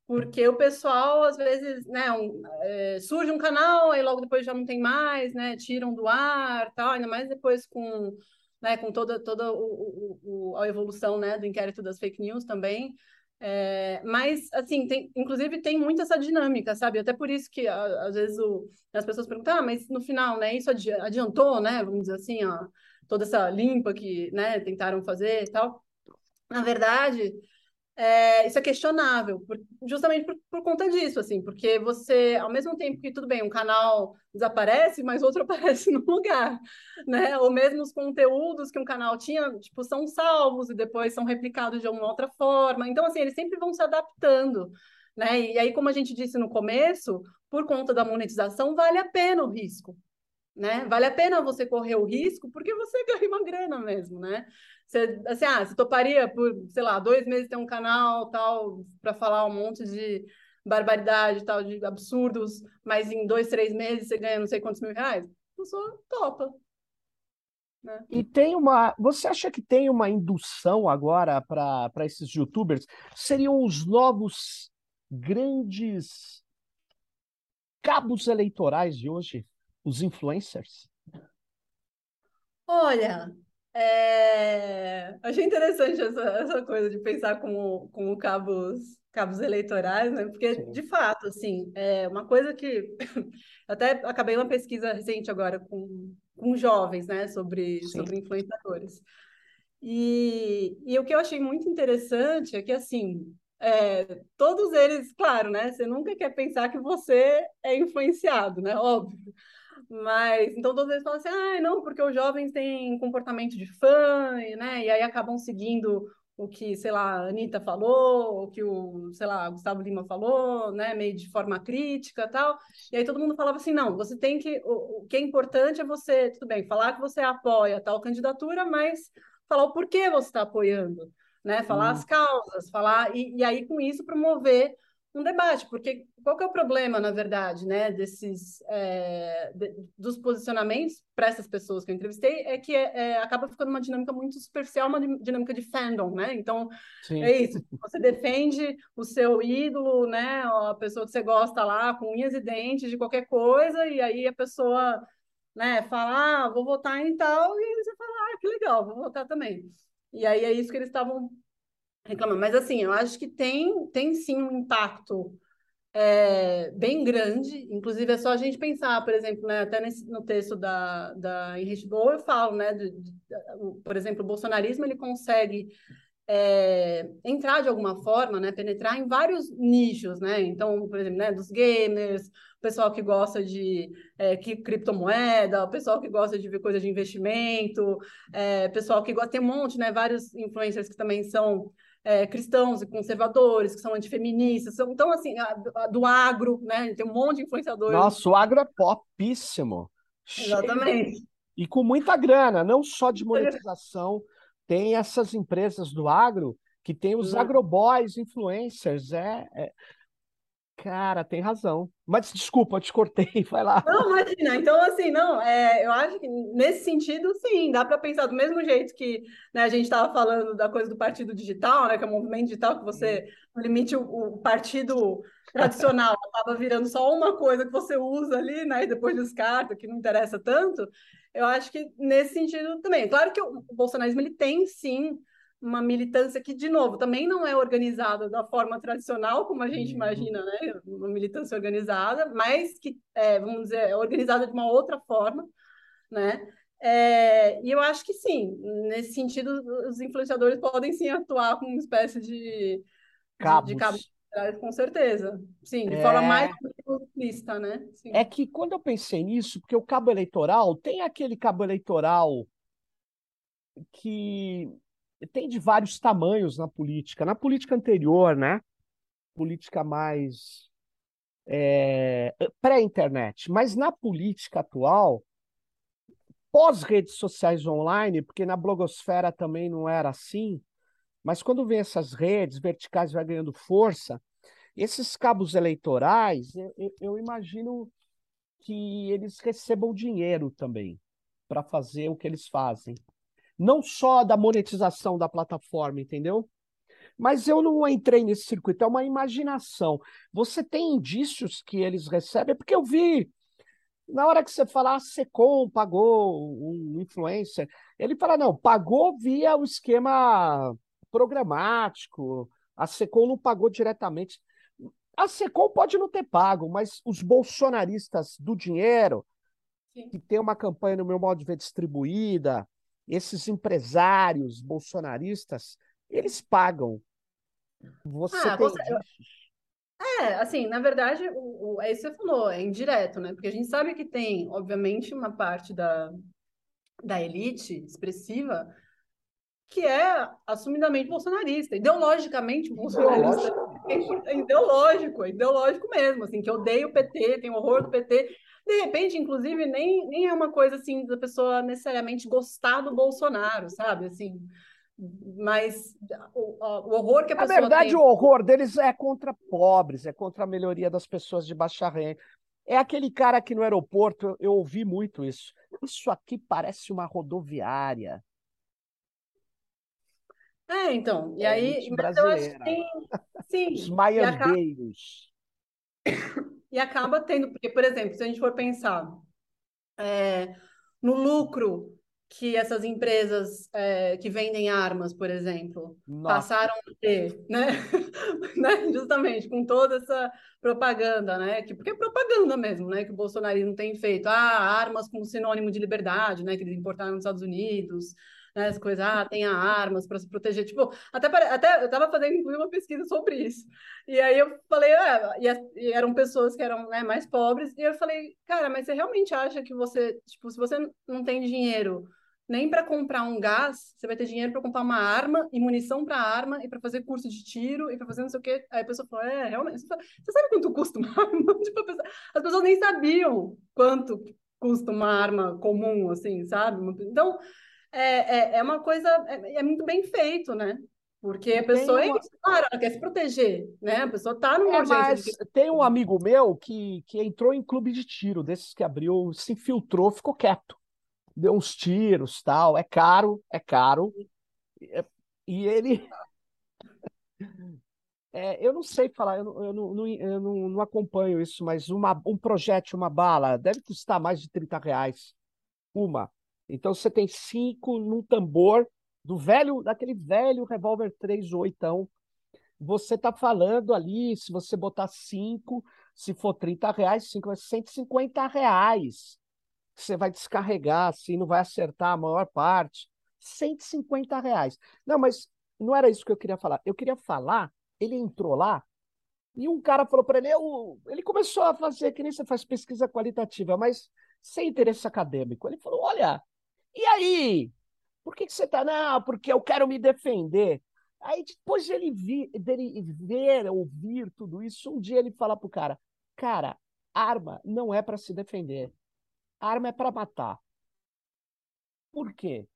porque o pessoal, às vezes, né, um, é, surge um canal, aí logo depois já não tem mais, né, tiram do ar, tal, ainda mais depois com, né, com toda, toda o, o, a evolução, né, do inquérito das fake news também, é, mas, assim, tem, inclusive tem muito essa dinâmica, sabe? Até por isso que, às vezes, o, as pessoas perguntam, ah, mas no final, né, isso adiantou, né, vamos dizer assim, ó, toda essa limpa que, né, tentaram fazer e tal. Na verdade, é, isso é questionável, por, justamente por, por, conta disso, assim, porque você, ao mesmo tempo que tudo bem, um canal desaparece, mas outro aparece no lugar, né? Ou mesmo os conteúdos que um canal tinha, tipo, são salvos e depois são replicados de alguma outra forma. Então, assim, eles sempre vão se adaptando, né? E aí, como a gente disse no começo, por conta da monetização, vale a pena o risco, né? Vale a pena você correr o risco porque você ganha uma grana mesmo, né? Você, assim, ah, você toparia por, sei lá, dois meses ter um canal tal para falar um monte de barbaridade, tal, de absurdos, mas em dois, três meses você ganha não sei quantos mil reais? A pessoa topa. Né? E tem uma. Você acha que tem uma indução agora para esses youtubers? Seriam os novos grandes cabos eleitorais de hoje? Os influencers? Olha, é... Achei interessante essa, essa coisa de pensar como, como cabos, cabos eleitorais, né? Porque, Sim. de fato, assim, é uma coisa que... até acabei uma pesquisa recente agora com, com jovens, né? Sobre, sobre influenciadores. E, e o que eu achei muito interessante é que, assim, é, todos eles, claro, né? Você nunca quer pensar que você é influenciado, né? Óbvio. Mas, então, todas vezes falam assim, ah, não, porque os jovens têm comportamento de fã, né? E aí acabam seguindo o que, sei lá, a Anitta falou, o que o, sei lá, Gustavo Lima falou, né, meio de forma crítica tal. E aí todo mundo falava assim, não, você tem que, o, o que é importante é você, tudo bem, falar que você apoia tal candidatura, mas falar o porquê você está apoiando, né, falar hum. as causas, falar, e, e aí com isso promover um debate, porque qual que é o problema, na verdade, né, desses é, de, dos posicionamentos para essas pessoas que eu entrevistei é que é, é, acaba ficando uma dinâmica muito superficial, uma dinâmica de fandom, né? Então Sim. é isso. Você defende o seu ídolo, né, a pessoa que você gosta lá, com unhas e dentes de qualquer coisa, e aí a pessoa, né, fala, ah, vou votar em tal, e você fala, ah, que legal, vou votar também. E aí é isso que eles estavam reclamando. Mas assim, eu acho que tem, tem sim um impacto é, bem grande. Inclusive, é só a gente pensar, por exemplo, né, até nesse, no texto da, da Henrique Boa, eu falo, né, de, de, por exemplo, o bolsonarismo ele consegue é, entrar de alguma forma, né, penetrar em vários nichos, né? Então, por exemplo, né, dos gamers, o pessoal que gosta de é, que, criptomoeda, o pessoal que gosta de ver coisa de investimento, é, pessoal que gosta, tem um monte, né, vários influencers que também são é, cristãos e conservadores, que são antifeministas, são, então, assim, a, a, do agro, né? Tem um monte de influenciadores. Nossa, o agro é popíssimo. Exatamente. Cheio, e com muita grana, não só de monetização, tem essas empresas do agro que tem os uhum. agroboys, influencers, é, é, Cara, tem razão. Mas desculpa, eu te cortei, vai lá. Não, imagina. Então, assim, não, é, eu acho que nesse sentido, sim, dá para pensar do mesmo jeito que né, a gente estava falando da coisa do partido digital, né, que é o movimento digital, que você, no limite, o, o partido tradicional acaba virando só uma coisa que você usa ali, né, e depois descarta, que não interessa tanto. Eu acho que nesse sentido também. Claro que o, o bolsonarismo ele tem, sim, uma militância que, de novo, também não é organizada da forma tradicional, como a gente uhum. imagina, né? Uma militância organizada, mas que, é, vamos dizer, é organizada de uma outra forma, né? É, e eu acho que sim, nesse sentido, os influenciadores podem sim atuar como uma espécie de cabo de, de cabo com certeza. Sim, de é... forma mais explícita, né? Sim. É que quando eu pensei nisso, porque o cabo eleitoral tem aquele cabo eleitoral que tem de vários tamanhos na política. Na política anterior, né? Política mais é, pré-internet. Mas na política atual, pós-redes sociais online, porque na blogosfera também não era assim, mas quando vem essas redes verticais vai ganhando força, esses cabos eleitorais, eu, eu imagino que eles recebam dinheiro também para fazer o que eles fazem não só da monetização da plataforma, entendeu? Mas eu não entrei nesse circuito, é uma imaginação. Você tem indícios que eles recebem, porque eu vi, na hora que você falar, a Secom pagou um influencer, ele fala, não, pagou via o esquema programático, a Secom não pagou diretamente. A Secom pode não ter pago, mas os bolsonaristas do dinheiro, Sim. que tem uma campanha, no meu modo de ver, distribuída, esses empresários bolsonaristas, eles pagam. Você ah, tem você... É, assim, na verdade, o, o, é isso que você falou, é indireto, né? Porque a gente sabe que tem, obviamente, uma parte da, da elite expressiva que é assumidamente bolsonarista, ideologicamente bolsonarista. É ideológico, é ideológico mesmo, assim, que odeia o PT, tem horror do PT, de repente, inclusive, nem, nem é uma coisa assim da pessoa necessariamente gostar do Bolsonaro, sabe? Assim, mas o, o horror que a pessoa. Na verdade, tem... o horror deles é contra pobres, é contra a melhoria das pessoas de baixa renda. É aquele cara aqui no aeroporto, eu, eu ouvi muito isso. Isso aqui parece uma rodoviária. É, então. E é aí, mas eu acho que tem. Sim. Os maiandeiros. E acaba tendo, porque, por exemplo, se a gente for pensar é, no lucro que essas empresas é, que vendem armas, por exemplo, Nossa. passaram a ter, né? né? Justamente com toda essa propaganda, né? Que, porque é propaganda mesmo, né? Que o bolsonarismo tem feito. Ah, armas como sinônimo de liberdade, né? Que eles importaram nos Estados Unidos, né? As coisas, ah, tenha armas para se proteger. Tipo, até, até eu estava fazendo inclusive uma pesquisa sobre isso. E aí eu falei, ah, e, e, eram pessoas que eram né, mais pobres, e eu falei, cara, mas você realmente acha que você, tipo, se você não tem dinheiro nem para comprar um gás, você vai ter dinheiro para comprar uma arma e munição para arma e para fazer curso de tiro e para fazer não sei o quê. Aí a pessoa falou: É, realmente. Você sabe quanto custa uma arma? Tipo, as pessoas nem sabiam quanto custa uma arma comum, assim, sabe? Então, é, é, é uma coisa. É, é muito bem feito, né? Porque a pessoa, uma... claro, ela quer se proteger, né? A pessoa está numa é, mas de... Tem um amigo meu que, que entrou em clube de tiro, desses que abriu, se infiltrou, ficou quieto deu uns tiros, tal. É caro, é caro. E ele. É, eu não sei falar, eu, não, eu, não, eu não, não, acompanho isso, mas uma, um projétil, uma bala, deve custar mais de 30 reais. Uma. Então você tem cinco num tambor do velho, daquele velho revólver 38. Você está falando ali, se você botar cinco, se for 30 reais, cinco é 150 reais você vai descarregar, assim, não vai acertar a maior parte. 150 reais. Não, mas não era isso que eu queria falar. Eu queria falar, ele entrou lá e um cara falou para ele, eu, ele começou a fazer, que nem você faz pesquisa qualitativa, mas sem interesse acadêmico. Ele falou, olha, e aí? Por que, que você tá? Não, porque eu quero me defender. Aí depois de ele vi, dele ver, ouvir tudo isso, um dia ele fala pro cara, cara, arma não é para se defender arma é para matar. Por quê?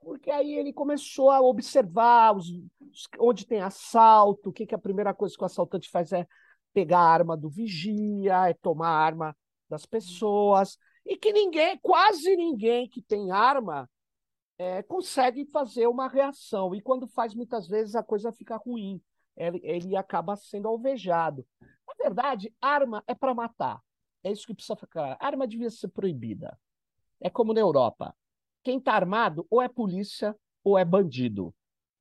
Porque aí ele começou a observar os, os, onde tem assalto, o que, que a primeira coisa que o assaltante faz é pegar a arma do vigia, é tomar a arma das pessoas, e que ninguém, quase ninguém que tem arma é, consegue fazer uma reação. E quando faz, muitas vezes a coisa fica ruim. Ele, ele acaba sendo alvejado. Na verdade, arma é para matar. É isso que precisa ficar. Arma devia ser proibida. É como na Europa. Quem está armado ou é polícia ou é bandido.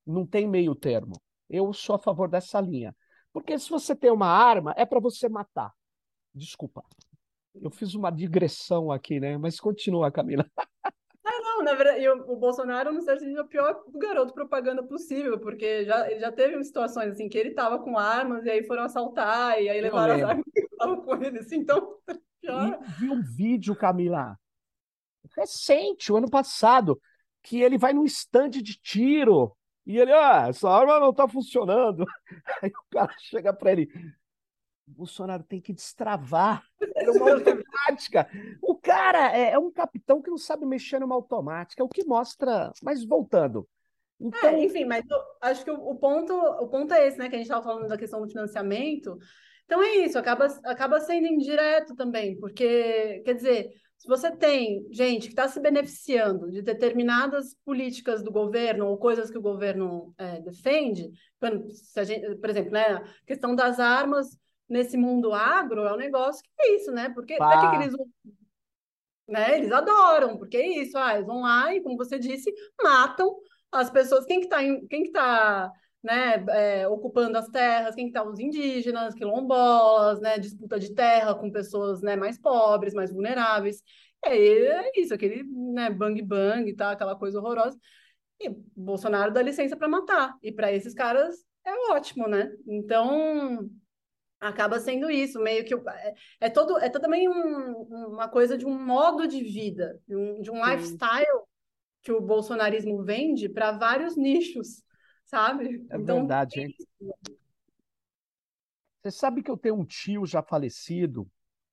Não tem meio termo. Eu sou a favor dessa linha. Porque se você tem uma arma, é para você matar. Desculpa. Eu fiz uma digressão aqui, né? Mas continua, Camila. Ah, não, na verdade, eu, o Bolsonaro, no certo sentido, é o pior garoto propaganda possível, porque já, já teve situações assim que ele estava com armas e aí foram assaltar, e aí levaram as armas falo com ele assim, então. vi um vídeo, Camila, recente, o ano passado, que ele vai num stand de tiro e ele, ah, essa arma não tá funcionando. Aí o cara chega para ele, Bolsonaro tem que destravar. Era uma automática. O cara é, é, um capitão que não sabe mexer numa automática, é o que mostra. Mas voltando. Então... É, enfim, mas eu acho que o, o, ponto, o ponto é esse, né? Que a gente estava falando da questão do financiamento. Então é isso, acaba, acaba sendo indireto também, porque, quer dizer, se você tem gente que está se beneficiando de determinadas políticas do governo ou coisas que o governo é, defende, por exemplo, né, a questão das armas nesse mundo agro é um negócio que é isso, né? Porque ah. que eles né? Eles adoram, porque é isso, ah, eles vão lá e, como você disse, matam as pessoas. Quem que tá, quem que tá né, é, ocupando as terras, quem está os indígenas, quilombolas, né, disputa de terra com pessoas né, mais pobres, mais vulneráveis. E aí é isso, aquele né, bang bang, tá, aquela coisa horrorosa. E Bolsonaro dá licença para matar. E para esses caras é ótimo, né? Então acaba sendo isso, meio que é, é todo é também um, uma coisa de um modo de vida, de um, de um lifestyle que o bolsonarismo vende para vários nichos sabe? É então, verdade, hein? Você sabe que eu tenho um tio já falecido.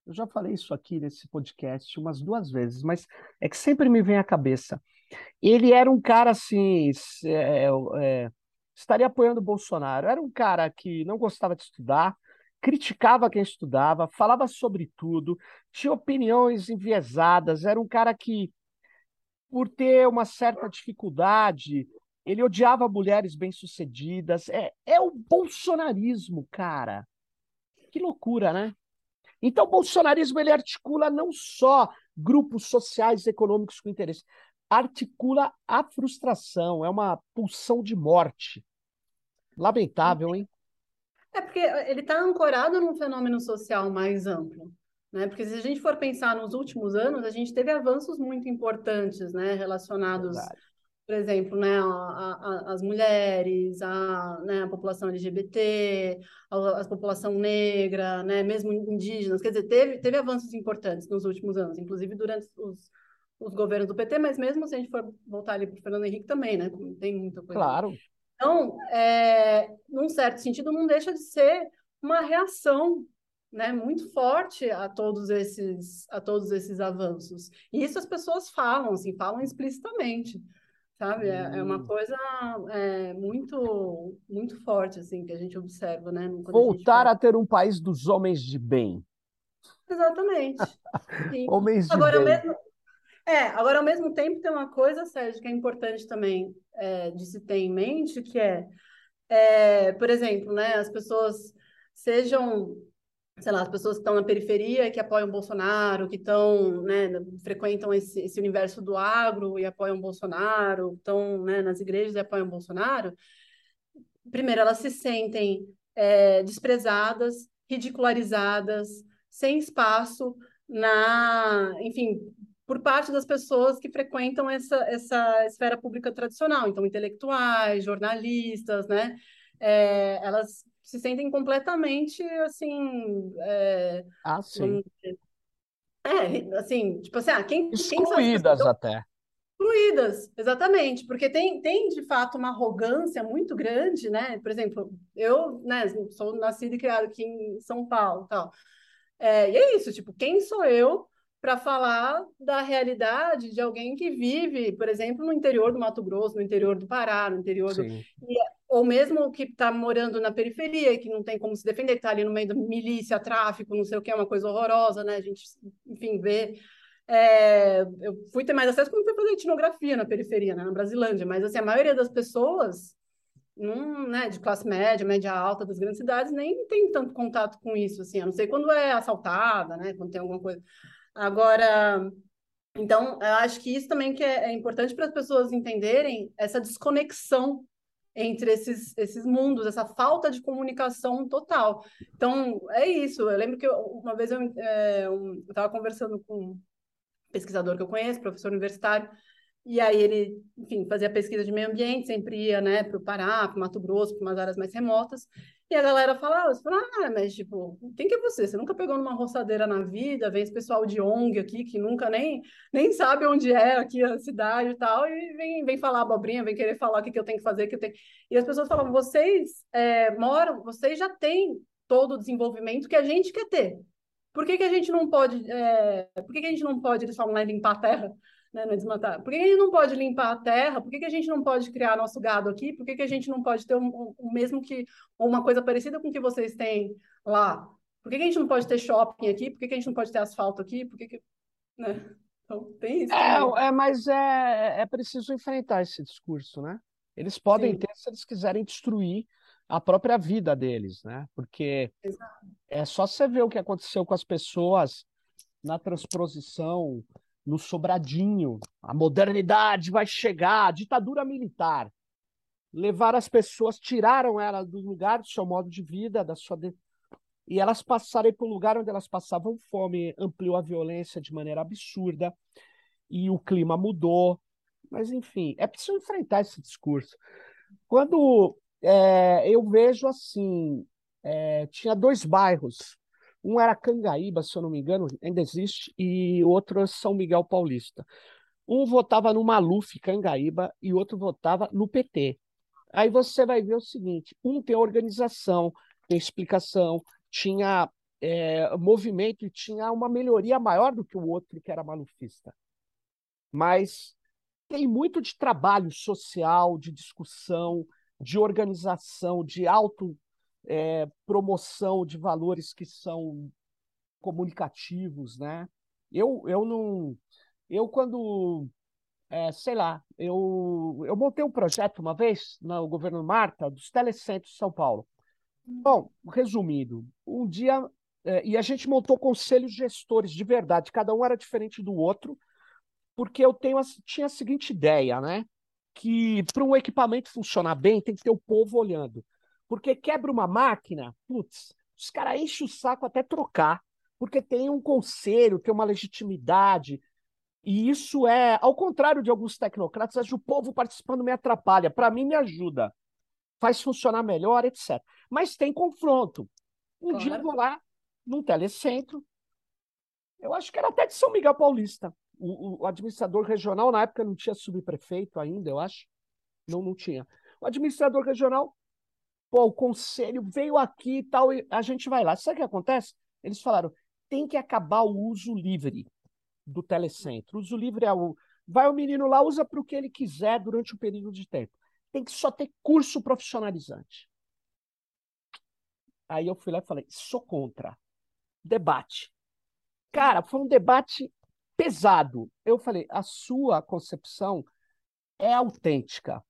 Eu já falei isso aqui nesse podcast umas duas vezes, mas é que sempre me vem à cabeça. Ele era um cara assim, é, é, estaria apoiando o Bolsonaro. Era um cara que não gostava de estudar, criticava quem estudava, falava sobre tudo, tinha opiniões enviesadas. Era um cara que, por ter uma certa dificuldade ele odiava mulheres bem-sucedidas. É, é o bolsonarismo, cara. Que loucura, né? Então, o bolsonarismo ele articula não só grupos sociais e econômicos com interesse, articula a frustração, é uma pulsão de morte. Lamentável, hein? É porque ele está ancorado num fenômeno social mais amplo. Né? Porque se a gente for pensar nos últimos anos, a gente teve avanços muito importantes né, relacionados Verdade por exemplo, né, a, a, as mulheres, a, né, a população LGBT, a, a, população negra, né, mesmo indígenas. Quer dizer, teve, teve avanços importantes nos últimos anos, inclusive durante os, os governos do PT, mas mesmo se a gente for voltar ali para o Fernando Henrique também, né, tem muita coisa. Claro. Então, é, num certo sentido, não deixa de ser uma reação né, muito forte a todos esses a todos esses avanços. E isso as pessoas falam, assim, falam explicitamente sabe? É, é uma hum. coisa é, muito muito forte assim que a gente observa, né? Voltar a, a, ter um país dos homens de bem. Exatamente. homens de agora, bem. Mesmo, é, agora ao mesmo tempo tem uma coisa, Sérgio, que é importante também é, de se ter em mente, que é, é, por exemplo, né, as pessoas sejam sei lá, as pessoas que estão na periferia que apoiam Bolsonaro, que estão, né, frequentam esse, esse universo do agro e apoiam Bolsonaro, estão, né, nas igrejas e apoiam Bolsonaro, primeiro, elas se sentem é, desprezadas, ridicularizadas, sem espaço na, enfim, por parte das pessoas que frequentam essa, essa esfera pública tradicional, então intelectuais, jornalistas, né, é, elas se sentem completamente assim. É, ah, sim. É, assim, tipo assim, ah, quem. Excluídas quem até. Excluídas, exatamente, porque tem, tem de fato uma arrogância muito grande, né? Por exemplo, eu né, sou nascida e criada aqui em São Paulo tal. É, e é isso, tipo, quem sou eu para falar da realidade de alguém que vive, por exemplo, no interior do Mato Grosso, no interior do Pará, no interior do. E, ou mesmo que está morando na periferia, que não tem como se defender, que está ali no meio da milícia, tráfico, não sei o que, é uma coisa horrorosa, né? A gente, enfim, vê. É, eu fui ter mais acesso quando fui fazer etnografia na periferia, né, na Brasilândia, mas assim, a maioria das pessoas num, né, de classe média, média alta das grandes cidades, nem tem tanto contato com isso, assim, a não sei quando é assaltada, né, quando tem alguma coisa. Agora, então, eu acho que isso também que é, é importante para as pessoas entenderem essa desconexão entre esses, esses mundos, essa falta de comunicação total. Então, é isso. Eu lembro que eu, uma vez eu é, estava conversando com um pesquisador que eu conheço, professor universitário, e aí ele, enfim, fazia pesquisa de meio ambiente, sempre ia, né, para o Pará, para o Mato Grosso, para umas áreas mais remotas. E a galera falava, você fala, ah, mas tipo, quem que é você? Você nunca pegou numa roçadeira na vida, vem esse pessoal de ONG aqui que nunca nem, nem sabe onde é aqui a cidade e tal, e vem, vem falar abobrinha, vem querer falar o que, que eu tenho que fazer, que eu tenho. E as pessoas falam, vocês é, moram, vocês já têm todo o desenvolvimento que a gente quer ter. Por que, que a gente não pode. É... Por que, que a gente não pode, eles falam, né, limpar a terra? Né, no desmatar. Por que a gente não pode limpar a terra? Por que, que a gente não pode criar nosso gado aqui? Por que, que a gente não pode ter o um, um, mesmo que uma coisa parecida com o que vocês têm lá? Por que, que a gente não pode ter shopping aqui? Por que, que a gente não pode ter asfalto aqui? Por que, que... Né? Então, tem isso. É, é, mas é, é preciso enfrentar esse discurso, né? Eles podem Sim. ter se eles quiserem destruir a própria vida deles, né? Porque Exato. é só você ver o que aconteceu com as pessoas na transposição no Sobradinho. A modernidade vai chegar, a ditadura militar. Levar as pessoas, tiraram elas do lugar do seu modo de vida, da sua de... e elas passarem para o lugar onde elas passavam fome, ampliou a violência de maneira absurda e o clima mudou. Mas enfim, é preciso enfrentar esse discurso. Quando é, eu vejo assim, é, tinha dois bairros um era Cangaíba, se eu não me engano, ainda existe, e outro é São Miguel Paulista. Um votava no Maluf, Cangaíba, e outro votava no PT. Aí você vai ver o seguinte: um tem organização, tem explicação, tinha é, movimento e tinha uma melhoria maior do que o outro, que era malufista. Mas tem muito de trabalho social, de discussão, de organização, de auto é, promoção de valores que são comunicativos, né? Eu, eu não. Eu, quando. É, sei lá, eu, eu montei um projeto uma vez no governo Marta, dos telecentros de São Paulo. Bom, resumindo, um dia. É, e a gente montou conselhos gestores de verdade, cada um era diferente do outro, porque eu tenho, tinha a seguinte ideia, né? Que para um equipamento funcionar bem, tem que ter o povo olhando. Porque quebra uma máquina, putz, os caras enchem o saco até trocar, porque tem um conselho, tem uma legitimidade. E isso é, ao contrário de alguns tecnocratas, acho que o povo participando me atrapalha. Para mim, me ajuda. Faz funcionar melhor, etc. Mas tem confronto. Um claro. dia eu vou lá, num telecentro, eu acho que era até de São Miguel Paulista. O, o, administrador regional, na época, não tinha subprefeito ainda, eu acho. Não, não tinha. O administrador regional, pô, o conselho veio aqui e tal, e a gente vai lá. Sabe o que acontece? Eles falaram, tem que acabar o uso livre do telecentro. O uso livre é o. Vai o menino lá, usa para o que ele quiser durante um período de tempo. Tem que só ter curso profissionalizante. Aí eu fui lá e falei, sou contra. Debate. Cara, foi um debate pesado. Eu falei, a sua concepção é autêntica.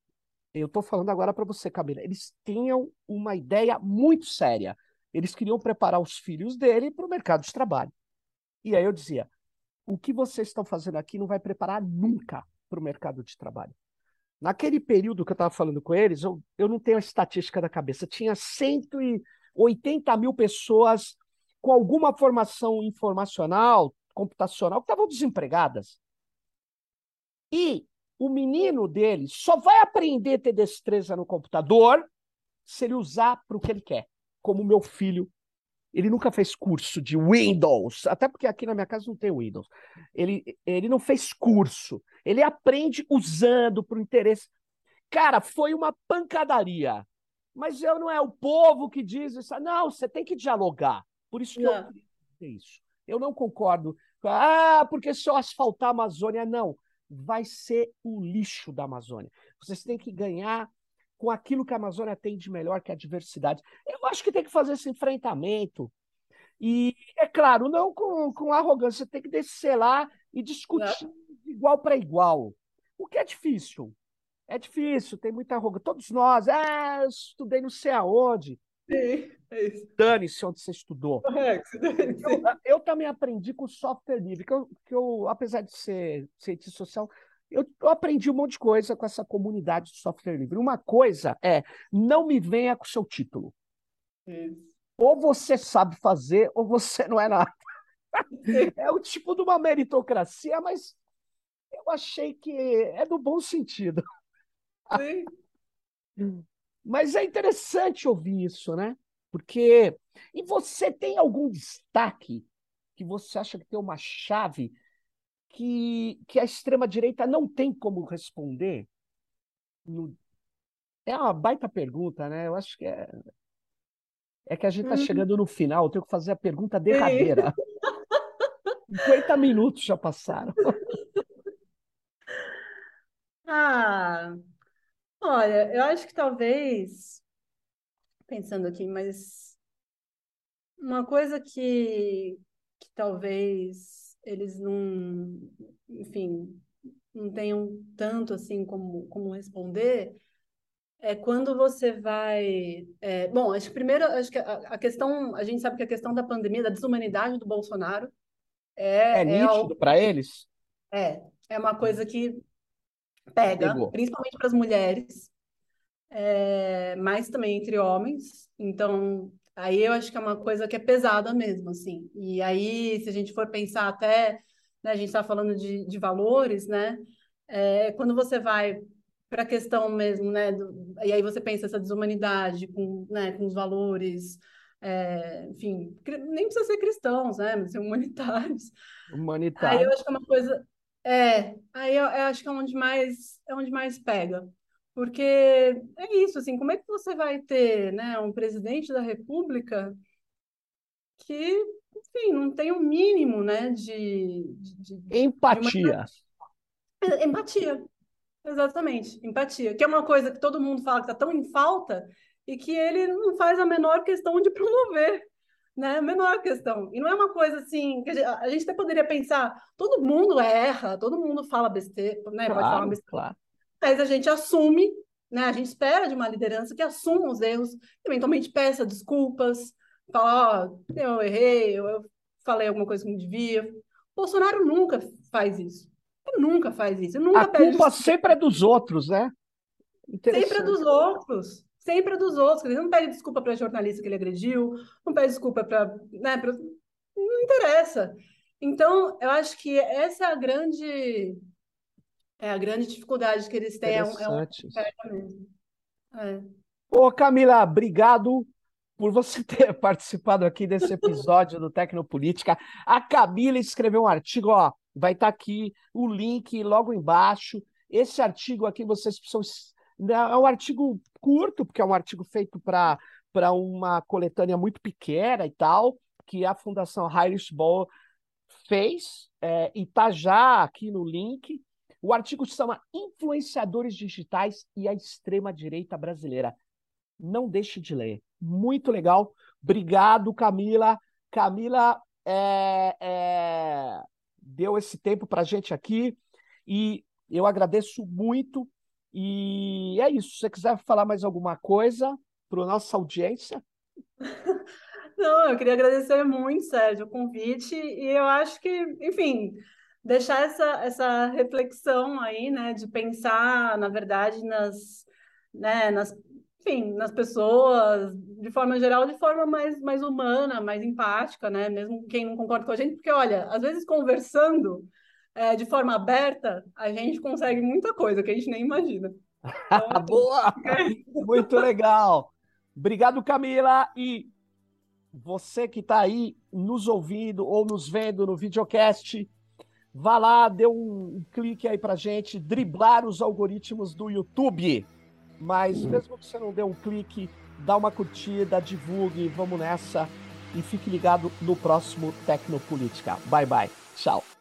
Eu estou falando agora para você, Camila. Eles tinham uma ideia muito séria. Eles queriam preparar os filhos dele para o mercado de trabalho. E aí eu dizia: o que vocês estão fazendo aqui não vai preparar nunca para o mercado de trabalho. Naquele período que eu estava falando com eles, eu, eu não tenho a estatística da cabeça, tinha 180 mil pessoas com alguma formação informacional, computacional, que estavam desempregadas. E o menino dele só vai aprender a ter destreza no computador se ele usar para o que ele quer. Como meu filho, ele nunca fez curso de Windows, até porque aqui na minha casa não tem Windows. Ele, ele não fez curso. Ele aprende usando para o interesse. Cara, foi uma pancadaria. Mas eu não é o povo que diz isso. Não, você tem que dialogar. Por isso que não. eu isso. Eu não concordo. Ah, porque só asfaltar a Amazônia. Não. Vai ser o lixo da Amazônia. Vocês têm que ganhar com aquilo que a Amazônia tem de melhor, que é a diversidade. Eu acho que tem que fazer esse enfrentamento. E, é claro, não com, com arrogância, tem que descer lá e discutir de igual para igual. O que é difícil. É difícil, tem muita arrogância. Todos nós, ah, estudei não sei aonde. Sim, é. Dane-se onde você estudou. É, eu, eu, também aprendi com software livre, que eu, que eu apesar de ser cientista social, eu, eu, aprendi um monte de coisa com essa comunidade de software livre. Uma coisa é, não me venha com seu título. Isso. Ou você sabe fazer, ou você não é nada. É o tipo de uma meritocracia, mas eu achei que é do bom sentido. Sim. Mas é interessante ouvir isso, né? Porque. E você tem algum destaque que você acha que tem uma chave que, que a extrema-direita não tem como responder? No... É uma baita pergunta, né? Eu acho que é. É que a gente está uhum. chegando no final, eu tenho que fazer a pergunta derradeira. 50 minutos já passaram. Ah, Olha, eu acho que talvez, pensando aqui, mas uma coisa que, que talvez eles não, enfim, não tenham tanto assim como, como responder é quando você vai. É, bom, acho que primeiro, acho que a, a, questão, a gente sabe que a questão da pandemia, da desumanidade do Bolsonaro é. É, é nítido para eles? É, é uma coisa que pega, Pegou. principalmente para as mulheres, é, mas também entre homens. Então, aí eu acho que é uma coisa que é pesada mesmo, assim. E aí, se a gente for pensar até, né, a gente está falando de, de valores, né? É, quando você vai para a questão mesmo, né? Do, e aí você pensa essa desumanidade com, né, com os valores. É, enfim, nem precisa ser cristãos, né? Mas ser humanitários. Humanitários. Aí eu acho que é uma coisa, é, aí eu, eu acho que é onde mais é onde mais pega. Porque é isso, assim, como é que você vai ter, né, um presidente da República que, enfim, não tem o um mínimo, né, de, de, de empatia. De uma... Empatia, exatamente, empatia, que é uma coisa que todo mundo fala que está tão em falta e que ele não faz a menor questão de promover né? Menor questão. E não é uma coisa assim, que a gente, a gente até poderia pensar, todo mundo erra, todo mundo fala besteira, né? Claro, Pode falar besteira. Claro. Mas a gente assume, né? A gente espera de uma liderança que assuma os erros, eventualmente peça desculpas, fala, ó, oh, eu errei, eu, falei alguma coisa que não devia. Bolsonaro nunca faz isso. Ele nunca faz isso. Nunca a culpa sempre é dos outros, né? Sempre é dos outros sempre dos outros. Ele não pede desculpa para jornalista que ele agrediu, não pede desculpa para. Né, pra... Não interessa. Então, eu acho que essa é a grande é a grande dificuldade que eles têm. É um, é mesmo. É. Ô, Camila, obrigado por você ter participado aqui desse episódio do Tecnopolítica. A Camila escreveu um artigo, ó, vai estar tá aqui o link logo embaixo. Esse artigo aqui vocês precisam. Né, é um artigo curto, porque é um artigo feito para uma coletânea muito pequena e tal, que a Fundação Irish Ball fez, é, e está já aqui no link. O artigo se chama Influenciadores Digitais e a Extrema-Direita Brasileira. Não deixe de ler. Muito legal. Obrigado, Camila. Camila é, é, deu esse tempo para gente aqui e eu agradeço muito. E é isso. Se você quiser falar mais alguma coisa para nossa audiência. Não, eu queria agradecer muito, Sérgio, o convite. E eu acho que, enfim, deixar essa, essa reflexão aí, né, de pensar, na verdade, nas, né, nas, enfim, nas pessoas, de forma geral, de forma mais, mais humana, mais empática, né, mesmo quem não concorda com a gente, porque, olha, às vezes conversando é, de forma aberta, a gente consegue muita coisa que a gente nem imagina. Então, Boa! Muito legal! Obrigado, Camila, e você que está aí nos ouvindo ou nos vendo no videocast, Vá lá, dê um, um clique aí pra gente, driblar os algoritmos do YouTube. Mas mesmo que você não dê um clique, dá uma curtida, divulgue, vamos nessa e fique ligado no próximo Tecnopolítica. Bye bye. Tchau.